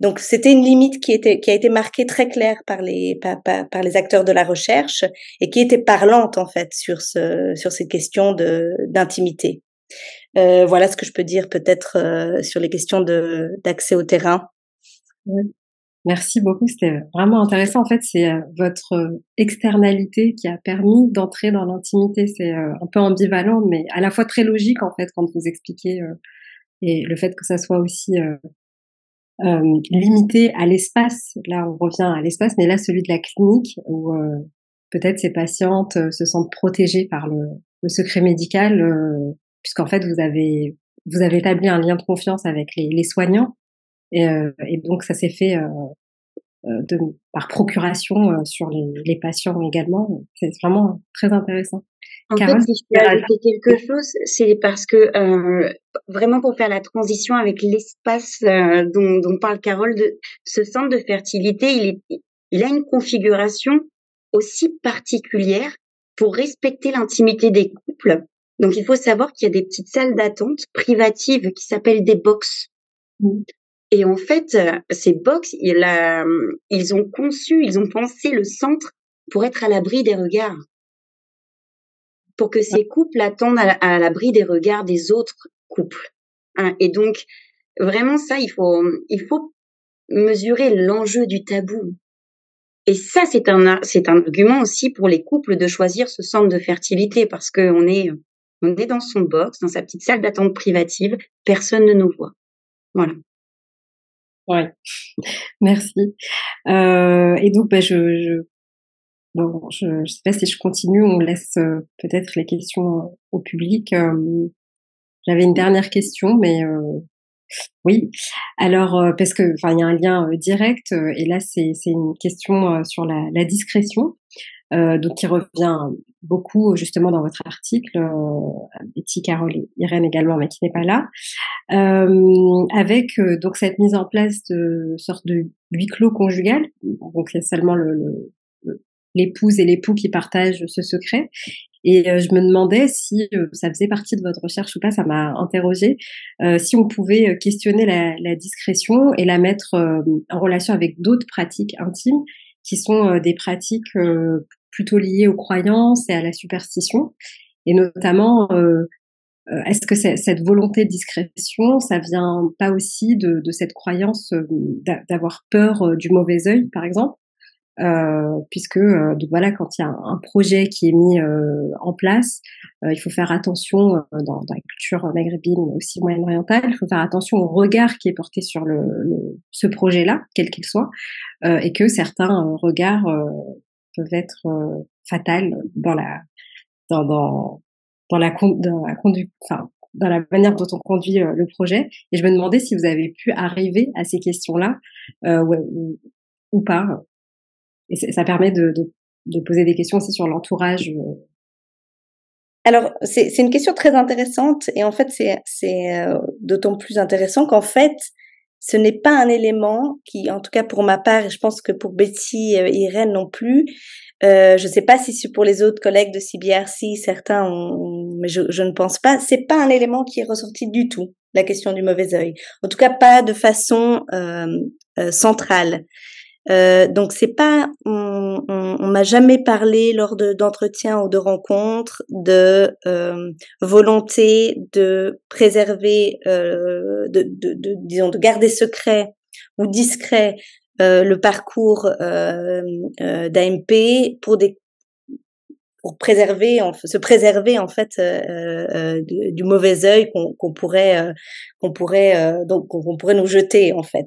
Donc c'était une limite qui était qui a été marquée très claire par les par, par, les acteurs de la recherche et qui était parlante en fait sur ce sur ces questions de d'intimité. Euh, voilà ce que je peux dire peut-être euh, sur les questions d'accès au terrain. Merci beaucoup, c'était vraiment intéressant. En fait, c'est euh, votre externalité qui a permis d'entrer dans l'intimité. C'est un peu ambivalent, mais à la fois très logique en fait quand vous expliquez et le fait que ça soit aussi limité à l'espace. Là, on revient à l'espace, mais là, celui de la clinique où peut-être ces patientes se sentent protégées par le, le secret médical puisqu'en fait vous avez vous avez établi un lien de confiance avec les, les soignants et, euh, et, donc ça s'est fait euh, euh de, par procuration euh, sur les, les, patients également. C'est vraiment très intéressant. En fait, si je peux ajouter quelque chose, c'est parce que euh, vraiment pour faire la transition avec l'espace dont, dont, parle Carole, de ce centre de fertilité, il, est, il a une configuration aussi particulière pour respecter l'intimité des couples donc, il faut savoir qu'il y a des petites salles d'attente privatives qui s'appellent des box. Mmh. Et en fait, euh, ces box, ils ont conçu, ils ont pensé le centre pour être à l'abri des regards. Pour que ces couples attendent à l'abri des regards des autres couples. Hein. Et donc, vraiment ça, il faut, il faut mesurer l'enjeu du tabou. Et ça, c'est un, c'est un argument aussi pour les couples de choisir ce centre de fertilité parce qu'on est on est dans son box, dans sa petite salle d'attente privative, personne ne nous voit. Voilà. Oui, merci. Euh, et donc, bah, je, je, bon, je, je sais pas si je continue, on laisse euh, peut-être les questions au public. Euh, j'avais une dernière question, mais oui. Alors, parce que, enfin, il y a un lien direct, et là, c'est une question sur la, discrétion. Euh, donc qui revient beaucoup justement dans votre article, euh, Betty, Carole et Irène également, mais qui n'est pas là, euh, avec euh, donc cette mise en place de sorte de huis clos conjugal. Donc il y a seulement l'épouse et l'époux qui partagent ce secret. Et je me demandais si ça faisait partie de votre recherche ou pas, ça m'a interrogée, si on pouvait questionner la, la, discrétion et la mettre en relation avec d'autres pratiques intimes qui sont des pratiques plutôt liées aux croyances et à la superstition. Et notamment, euh, euh, est-ce que cette volonté de discrétion, ça vient pas aussi de, de cette croyance euh, d'avoir peur du mauvais œil, par exemple? Euh, puisque donc voilà quand il y a un, projet qui est mis euh, en place, il faut faire attention dans, dans, la culture maghrébine mais aussi moyen-orientale, il faut faire attention au regard qui est porté sur le, le ce projet-là, quel qu'il soit, et que certains regards peuvent être euh, fatales dans la dans dans dans la dans la conduite enfin dans la manière dont on conduit euh, le projet. Et je me demandais si vous avez pu arriver à ces questions-là euh, ou, ou, pas et ça permet de, de, de, poser des questions aussi sur l'entourage euh. alors c'est une question très intéressante et en fait c'est c'est d'autant plus intéressant qu'en fait ce n'est pas un élément qui, en tout cas pour ma part, et je pense que pour Betty et Irène non plus, euh, je ne sais pas si c'est pour les autres collègues de CBRC, certains ont, mais je, je ne pense pas, c'est pas un élément qui est ressorti du tout, la question du mauvais œil. En tout cas, pas de façon euh, euh, centrale. Euh, donc c'est pas, on, on, m'a jamais parlé lors d'entretiens ou de rencontres de euh, volonté de préserver, euh, de, disons, de garder secret ou discret euh, le parcours d'AMP pour des pour préserver, se préserver en fait du, du, mauvais œil qu'on pourrait qu'on pourrait donc qu'on pourrait nous jeter en fait.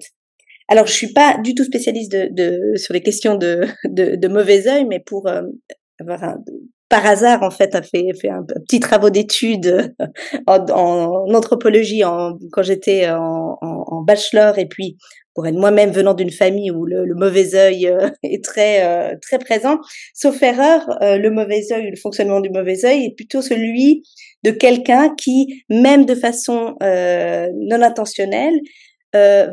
Alors, je suis pas du tout spécialiste de, de sur les questions de, de, de mauvais œil, mais pour euh, avoir un, par hasard en fait a fait, fait un, petit travaux d'études en, en, anthropologie en, quand j'étais en, en, bachelor et puis pour être moi-même venant d'une famille où le, le mauvais œil euh, est très euh, très présent, sauf erreur, le mauvais œil, le fonctionnement du mauvais œil est plutôt celui de quelqu'un qui, même de façon non intentionnelle,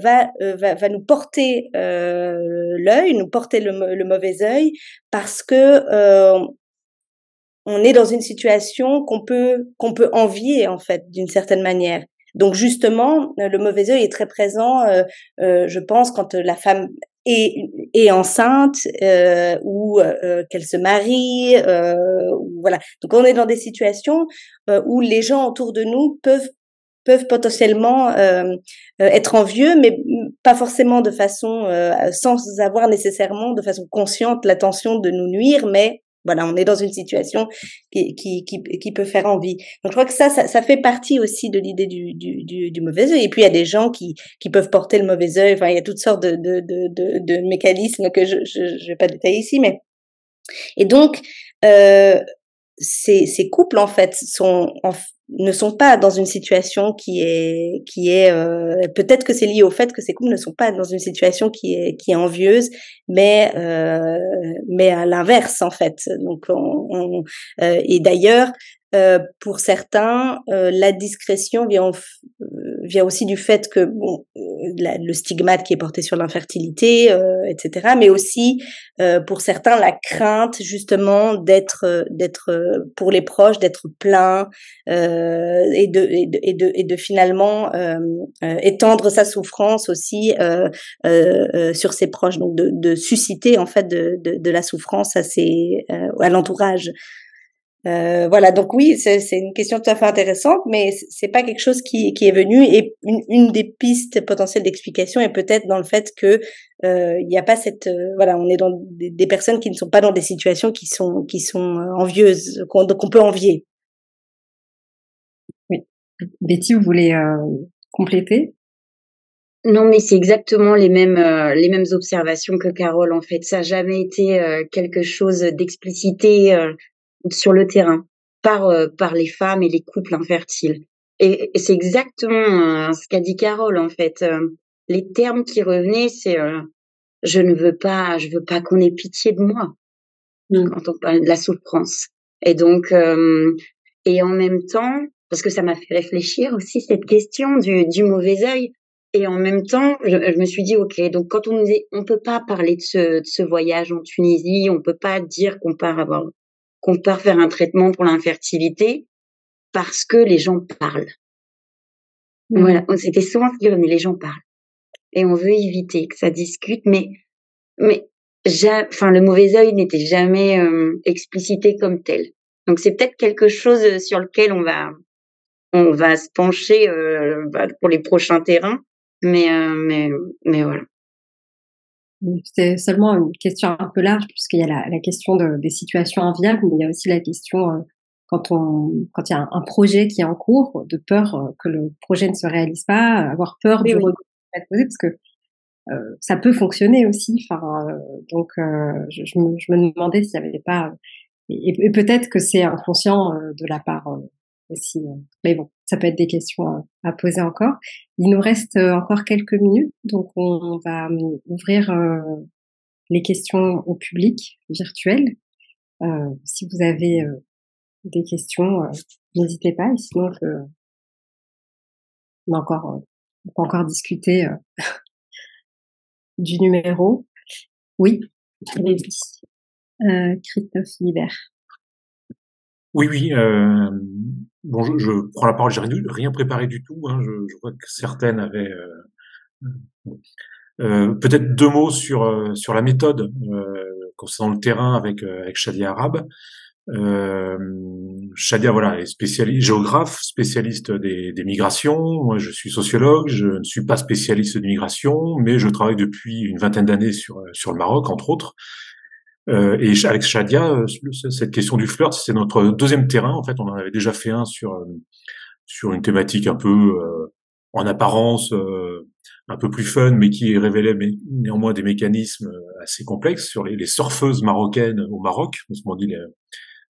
va, va, va nous porter l'œil, nous porter le, mauvais œil, parce que on est dans une situation qu'on peut qu'on peut envier en fait d'une certaine manière. Donc justement, le mauvais œil est très présent, je pense, quand la femme est, est enceinte euh, ou euh, qu'elle se marie, euh, voilà. Donc on est dans des situations où les gens autour de nous peuvent peuvent potentiellement être envieux, mais pas forcément de façon sans avoir nécessairement de façon consciente l'intention de nous nuire, mais voilà, on est dans une situation qui, qui, qui, qui, peut faire envie. Donc je crois que ça, ça, ça fait partie aussi de l'idée du, du, du, du, mauvais œil. Et puis il y a des gens qui, qui peuvent porter le mauvais œil. Enfin, il y a toutes sortes de, de, de, de, mécanismes que je ne vais pas détailler ici. Mais et donc euh, ces, ces couples en fait sont en, ne sont pas dans une situation qui est qui est euh, peut-être que c'est lié au fait que ces couples ne sont pas dans une situation qui est qui est envieuse mais euh, mais à l'inverse en fait. Donc on, euh, et d'ailleurs euh, pour certains, euh, la discrétion vient, vient aussi du fait que bon, le stigmate qui est porté sur l'infertilité, etc. Mais aussi pour certains la crainte justement d'être d'être pour les proches d'être plein et de, et, de, et, de, et de finalement étendre sa souffrance aussi sur ses proches, donc de, de susciter en fait de, de, de la souffrance à ses à l'entourage. Euh, voilà, donc oui, c'est une question tout à fait intéressante, mais c'est pas quelque chose qui, qui est venu. Et une, une des pistes potentielles d'explication est peut-être dans le fait que euh, il n'y a pas cette, euh, voilà, on est dans des, personnes qui ne sont pas dans des situations qui sont qui sont envieuses, qu'on peut envier. Oui, Betty, vous voulez compléter? Non, mais c'est exactement les mêmes les mêmes observations que Carole. En fait, ça n'a jamais été quelque chose d'explicité sur le terrain par euh, par les femmes et les couples infertiles. Et, c'est exactement euh, ce qu'a dit Carole en fait. Euh, les termes qui revenaient, c'est je ne veux pas, je veux pas qu'on ait pitié de moi mmh. quand on parle de la souffrance. Et donc, et en même temps, parce que ça m'a fait réfléchir aussi cette question du, du mauvais œil. Et en même temps, je, je, me suis dit, ok, donc quand on dit, on peut pas parler de ce, de ce voyage en Tunisie, on peut pas dire qu'on part avoir qu'on part faire un traitement pour l'infertilité parce que les gens parlent. Mmh. Voilà, c'était souvent ce mais les gens parlent. Et on veut éviter que ça discute, mais, mais, enfin, le mauvais œil n'était jamais euh, explicité comme tel. Donc c'est peut-être quelque chose sur lequel on va, on va se pencher euh, bah, pour les prochains terrains, mais, euh, mais, mais voilà. C'est seulement une question un peu large puisqu'il y a la, la question de, des situations enviables, mais il y a aussi la question euh, quand on quand il y a un, projet qui est en cours, de peur euh, que le projet ne se réalise pas, avoir peur du oui. parce que euh, ça peut fonctionner aussi. Enfin, euh, donc je, je, me, je, me, demandais s'il n'y avait pas et, et peut-être que c'est inconscient de la part aussi. mais bon, ça peut être des questions à poser encore. Il nous reste encore quelques minutes, donc on va ouvrir les questions au public virtuel. Euh, si vous avez des questions, n'hésitez pas. Et sinon, on, a encore, on peut encore discuter du numéro. Oui, euh, Christophe Libert. Oui, oui. Euh, bon, je, prends la parole. J'ai rien préparé du tout. Hein, je, je, vois que certaines avaient. Euh, euh, Peut-être deux mots sur euh, sur la méthode euh, concernant le terrain avec avec Shadia Arabe. Shadia, voilà, est spécialiste géographe, spécialiste des, des, migrations. Moi, je suis sociologue. Je ne suis pas spécialiste de migration, mais je travaille depuis une vingtaine d'années sur sur le Maroc, entre autres. Euh, et avec Shadia, euh, cette question du flirt, c'est notre deuxième terrain. En fait, on en avait déjà fait un sur euh, sur une thématique un peu en apparence un peu plus fun, mais qui révélait néanmoins des mécanismes assez complexes sur les, les surfeuses marocaines au Maroc. On se dit les,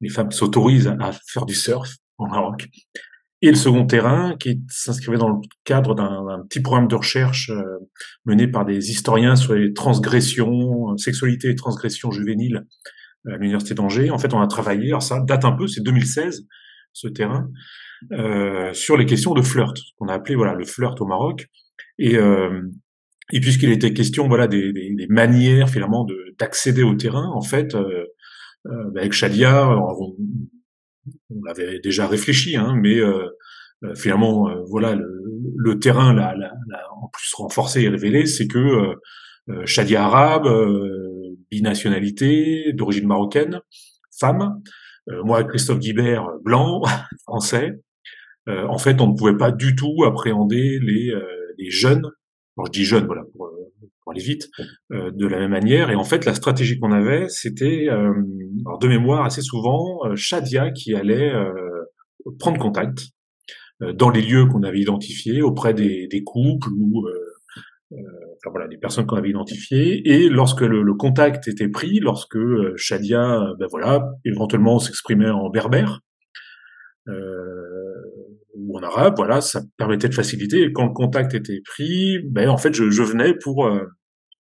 les femmes s'autorisent à faire du surf au Maroc. Et le second terrain, qui s'inscrivait dans le cadre d'un petit programme de recherche euh, mené par des historiens sur les transgressions, euh, sexualité et transgressions juvéniles à l'université d'Angers. En fait, on a travaillé, alors ça date un peu, c'est 2016, ce terrain, euh, sur les questions de flirt, qu'on a appelé voilà le flirt au Maroc. Et, euh, et puisqu'il était question, voilà, des, des, des manières finalement de d'accéder au terrain, en fait, euh, euh, avec Shadia, on, on l'avait déjà réfléchi, hein, mais euh, euh finalement, euh, voilà, le, le terrain, là, en plus renforcé et révélé, c'est que Shadia arabe, binationalité, d'origine marocaine, femme, moi Christophe Guibert, blanc, français, en fait, on ne pouvait pas du tout appréhender les, les jeunes. Je dis jeune, voilà, pour, euh, pour vite, euh, de la même manière. Et en fait, la stratégie qu'on avait, c'était, euh, de mémoire, assez souvent, euh, Shadia qui allait prendre contact dans les lieux qu'on avait identifiés, auprès des, des couples ou enfin voilà, des personnes qu'on avait identifiées. Et lorsque le, le contact était pris, lorsque Shadia, ben voilà, éventuellement s'exprimait en berbère, euh, ou en arabe, voilà, ça permettait de faciliter. Et quand le contact était pris, ben en fait, je, je venais pour euh,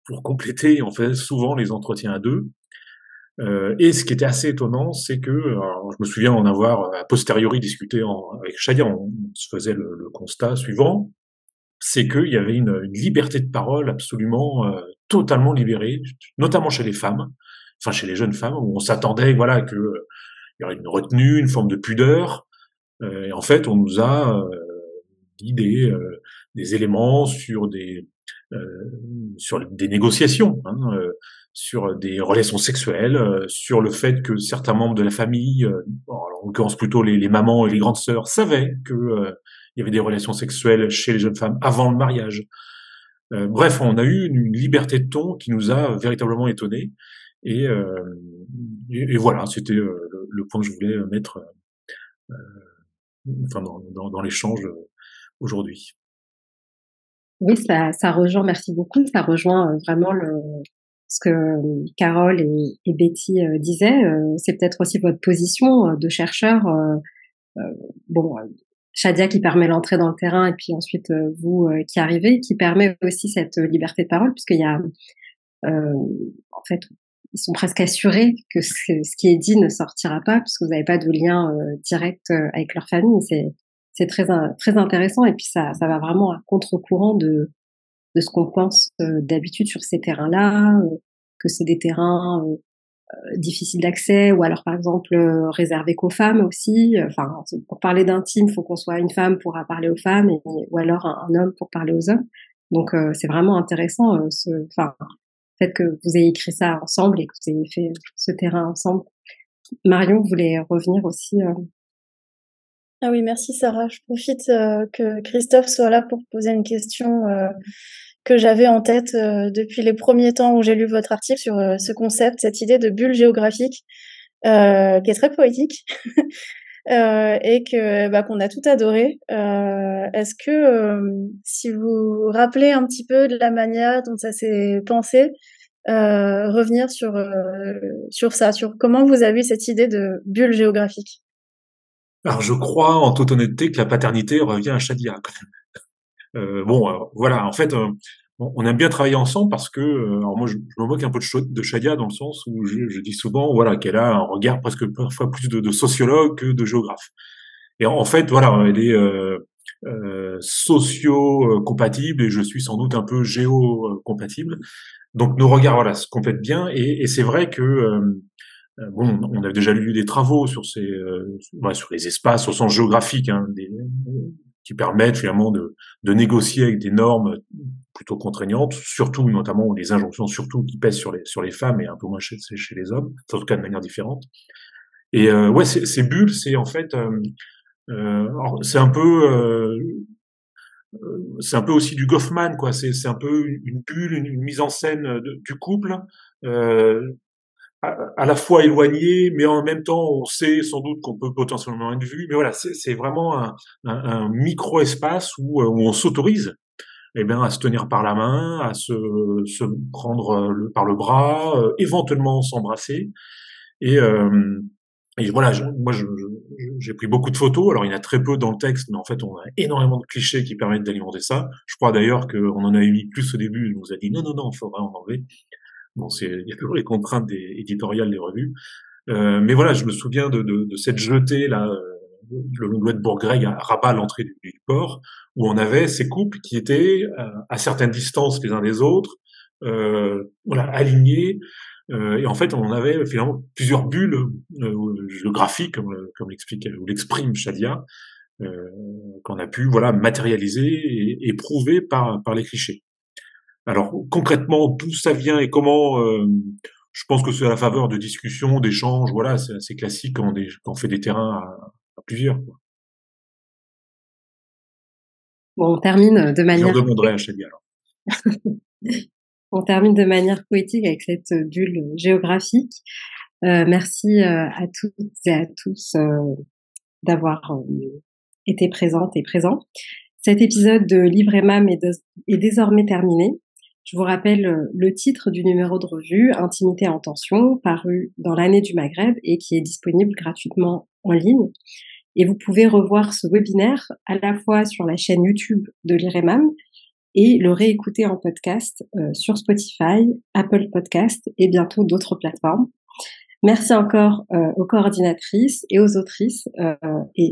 pour compléter en fait souvent les entretiens à deux. Euh, et ce qui était assez étonnant, c'est que je me souviens en avoir a posteriori discuté en, avec Shadia, on, se faisait le, le constat suivant, c'est qu'il y avait une, une, liberté de parole absolument euh, totalement libérée, notamment chez les femmes, enfin chez les jeunes femmes, où on s'attendait voilà que il y aurait une retenue, une forme de pudeur, euh, et en fait, on nous a euh, dit des, euh, des éléments sur des sur des négociations, hein, sur des relations sexuelles, sur le fait que certains membres de la famille, en l'occurrence plutôt les, mamans et les grandes sœurs, savaient que il y avait des relations sexuelles chez les jeunes femmes avant le mariage. Euh, bref, on a eu une, liberté de ton qui nous a véritablement étonnés. Et, euh, voilà, c'était le, point que je voulais mettre euh, enfin dans, l'échange euh, aujourd'hui. Oui, ça, ça rejoint, merci beaucoup, ça rejoint euh, vraiment le, ce que euh, Carole et, et Betty disaient. C'est peut-être aussi votre position de chercheur. bon, Shadia qui permet l'entrée dans le terrain et puis ensuite vous qui arrivez, qui permet aussi cette liberté de parole puisqu'il y a en fait ils sont presque assurés que ce, qui est dit ne sortira pas puisque vous n'avez pas de lien euh, direct euh, avec leur famille. C'est c'est très très intéressant et puis ça ça va vraiment à contre-courant de de ce qu'on pense euh, d'habitude sur ces terrains-là, que c'est des terrains difficiles d'accès ou alors par exemple réservés qu'aux femmes aussi. Enfin, pour parler d'intime, faut qu'on soit une femme pour parler aux femmes ou alors un, homme pour parler aux hommes. Donc c'est vraiment intéressant. ce, enfin, fait que vous ayez écrit ça ensemble et que vous ayez fait ce terrain ensemble. Marion voulait revenir aussi. Ah oui, merci Sarah. Je profite euh, que Christophe soit là pour poser une question euh, que j'avais en tête euh, depuis les premiers temps où j'ai lu votre article sur ce concept, cette idée de bulle géographique, qui est très poétique. et que bah, qu'on a tout adoré. Est-ce que si vous rappelez un petit peu de la manière dont ça s'est pensé, revenir sur sur ça, sur comment vous avez eu cette idée de bulle géographique? Alors je crois en toute honnêteté que la paternité revient à Shadia. Euh, bon, voilà, en fait, on aime bien travailler ensemble parce que, alors moi, je, me moque un peu de, de Shadia dans le sens où je, je dis souvent, voilà, qu'elle a un regard presque parfois plus de, sociologue que de géographe. Et en, fait, voilà, elle est euh, socio-compatible et je suis sans doute un peu géo-compatible. Donc nos regards voilà se complètent bien et, et c'est vrai que euh, euh, bon, on a déjà lu des travaux sur ces euh, sur les espaces au sens géographique hein, qui permettent finalement de, de négocier avec des normes plutôt contraignantes, surtout notamment les injonctions surtout qui pèsent sur les sur les femmes et un peu moins chez, chez les hommes, en tout cas de manière différente. Et euh, ouais, ces bulles, c'est en fait, euh, c'est un peu euh, c'est un peu aussi du Goffman, quoi. C'est, c'est un peu une bulle, une, mise en scène du couple, euh, à, la fois éloigné, mais en même temps, on sait sans doute qu'on peut potentiellement être vu. Mais voilà, c'est, vraiment un, un, micro-espace où, où on s'autorise eh bien, à se tenir par la main, à se, se prendre le, par le bras, euh, éventuellement s'embrasser. Et, euh, et voilà, moi, j'ai pris beaucoup de photos. Alors, il y en a très peu dans le texte, mais en fait, on a énormément de clichés qui permettent d'alimenter ça. Je crois d'ailleurs qu'on en a mis plus au début. Il nous a dit non, non, non, il faudra en enlever. Bon, c'est, il y a toujours les contraintes des, éditoriales des revues. Euh, mais voilà, je me souviens de, de, de cette jetée là, euh, le de Bourg-Greg à Rabat, l'entrée du, port, où on avait ces couples qui étaient à certaines distances les uns des autres, voilà, alignés, euh, et en fait, on avait finalement plusieurs bulles euh, géographiques, comme, comme l'explique ou l'exprime Shadia, euh, qu'on a pu voilà matérialiser et, et, prouver par par les clichés. Alors concrètement, d'où ça vient et comment euh, Je pense que c'est à la faveur de discussions, d'échanges. Voilà, c'est assez classique quand on, quand on fait des terrains à, à plusieurs. Quoi. Bon, on termine de manière. Je demanderai à alors. On termine de manière poétique avec cette bulle géographique. Euh, merci euh, à toutes et à tous euh, d'avoir été présentes et présents. Cet épisode de Livre Emam est, est désormais terminé. Je vous rappelle le titre du numéro de revue, Intimité en tension, paru dans l'année du Maghreb et qui est disponible gratuitement en ligne. Et vous pouvez revoir ce webinaire à la fois sur la chaîne YouTube de l'IREMAM et le réécouter en podcast euh, sur Spotify, Apple Podcast et bientôt d'autres plateformes. Merci encore euh, aux coordinatrices et aux autrices euh, et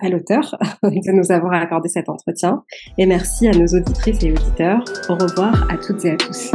à l'auteur de nous avoir accordé cet entretien. Et merci à nos auditrices et auditeurs. Au revoir à toutes et à tous.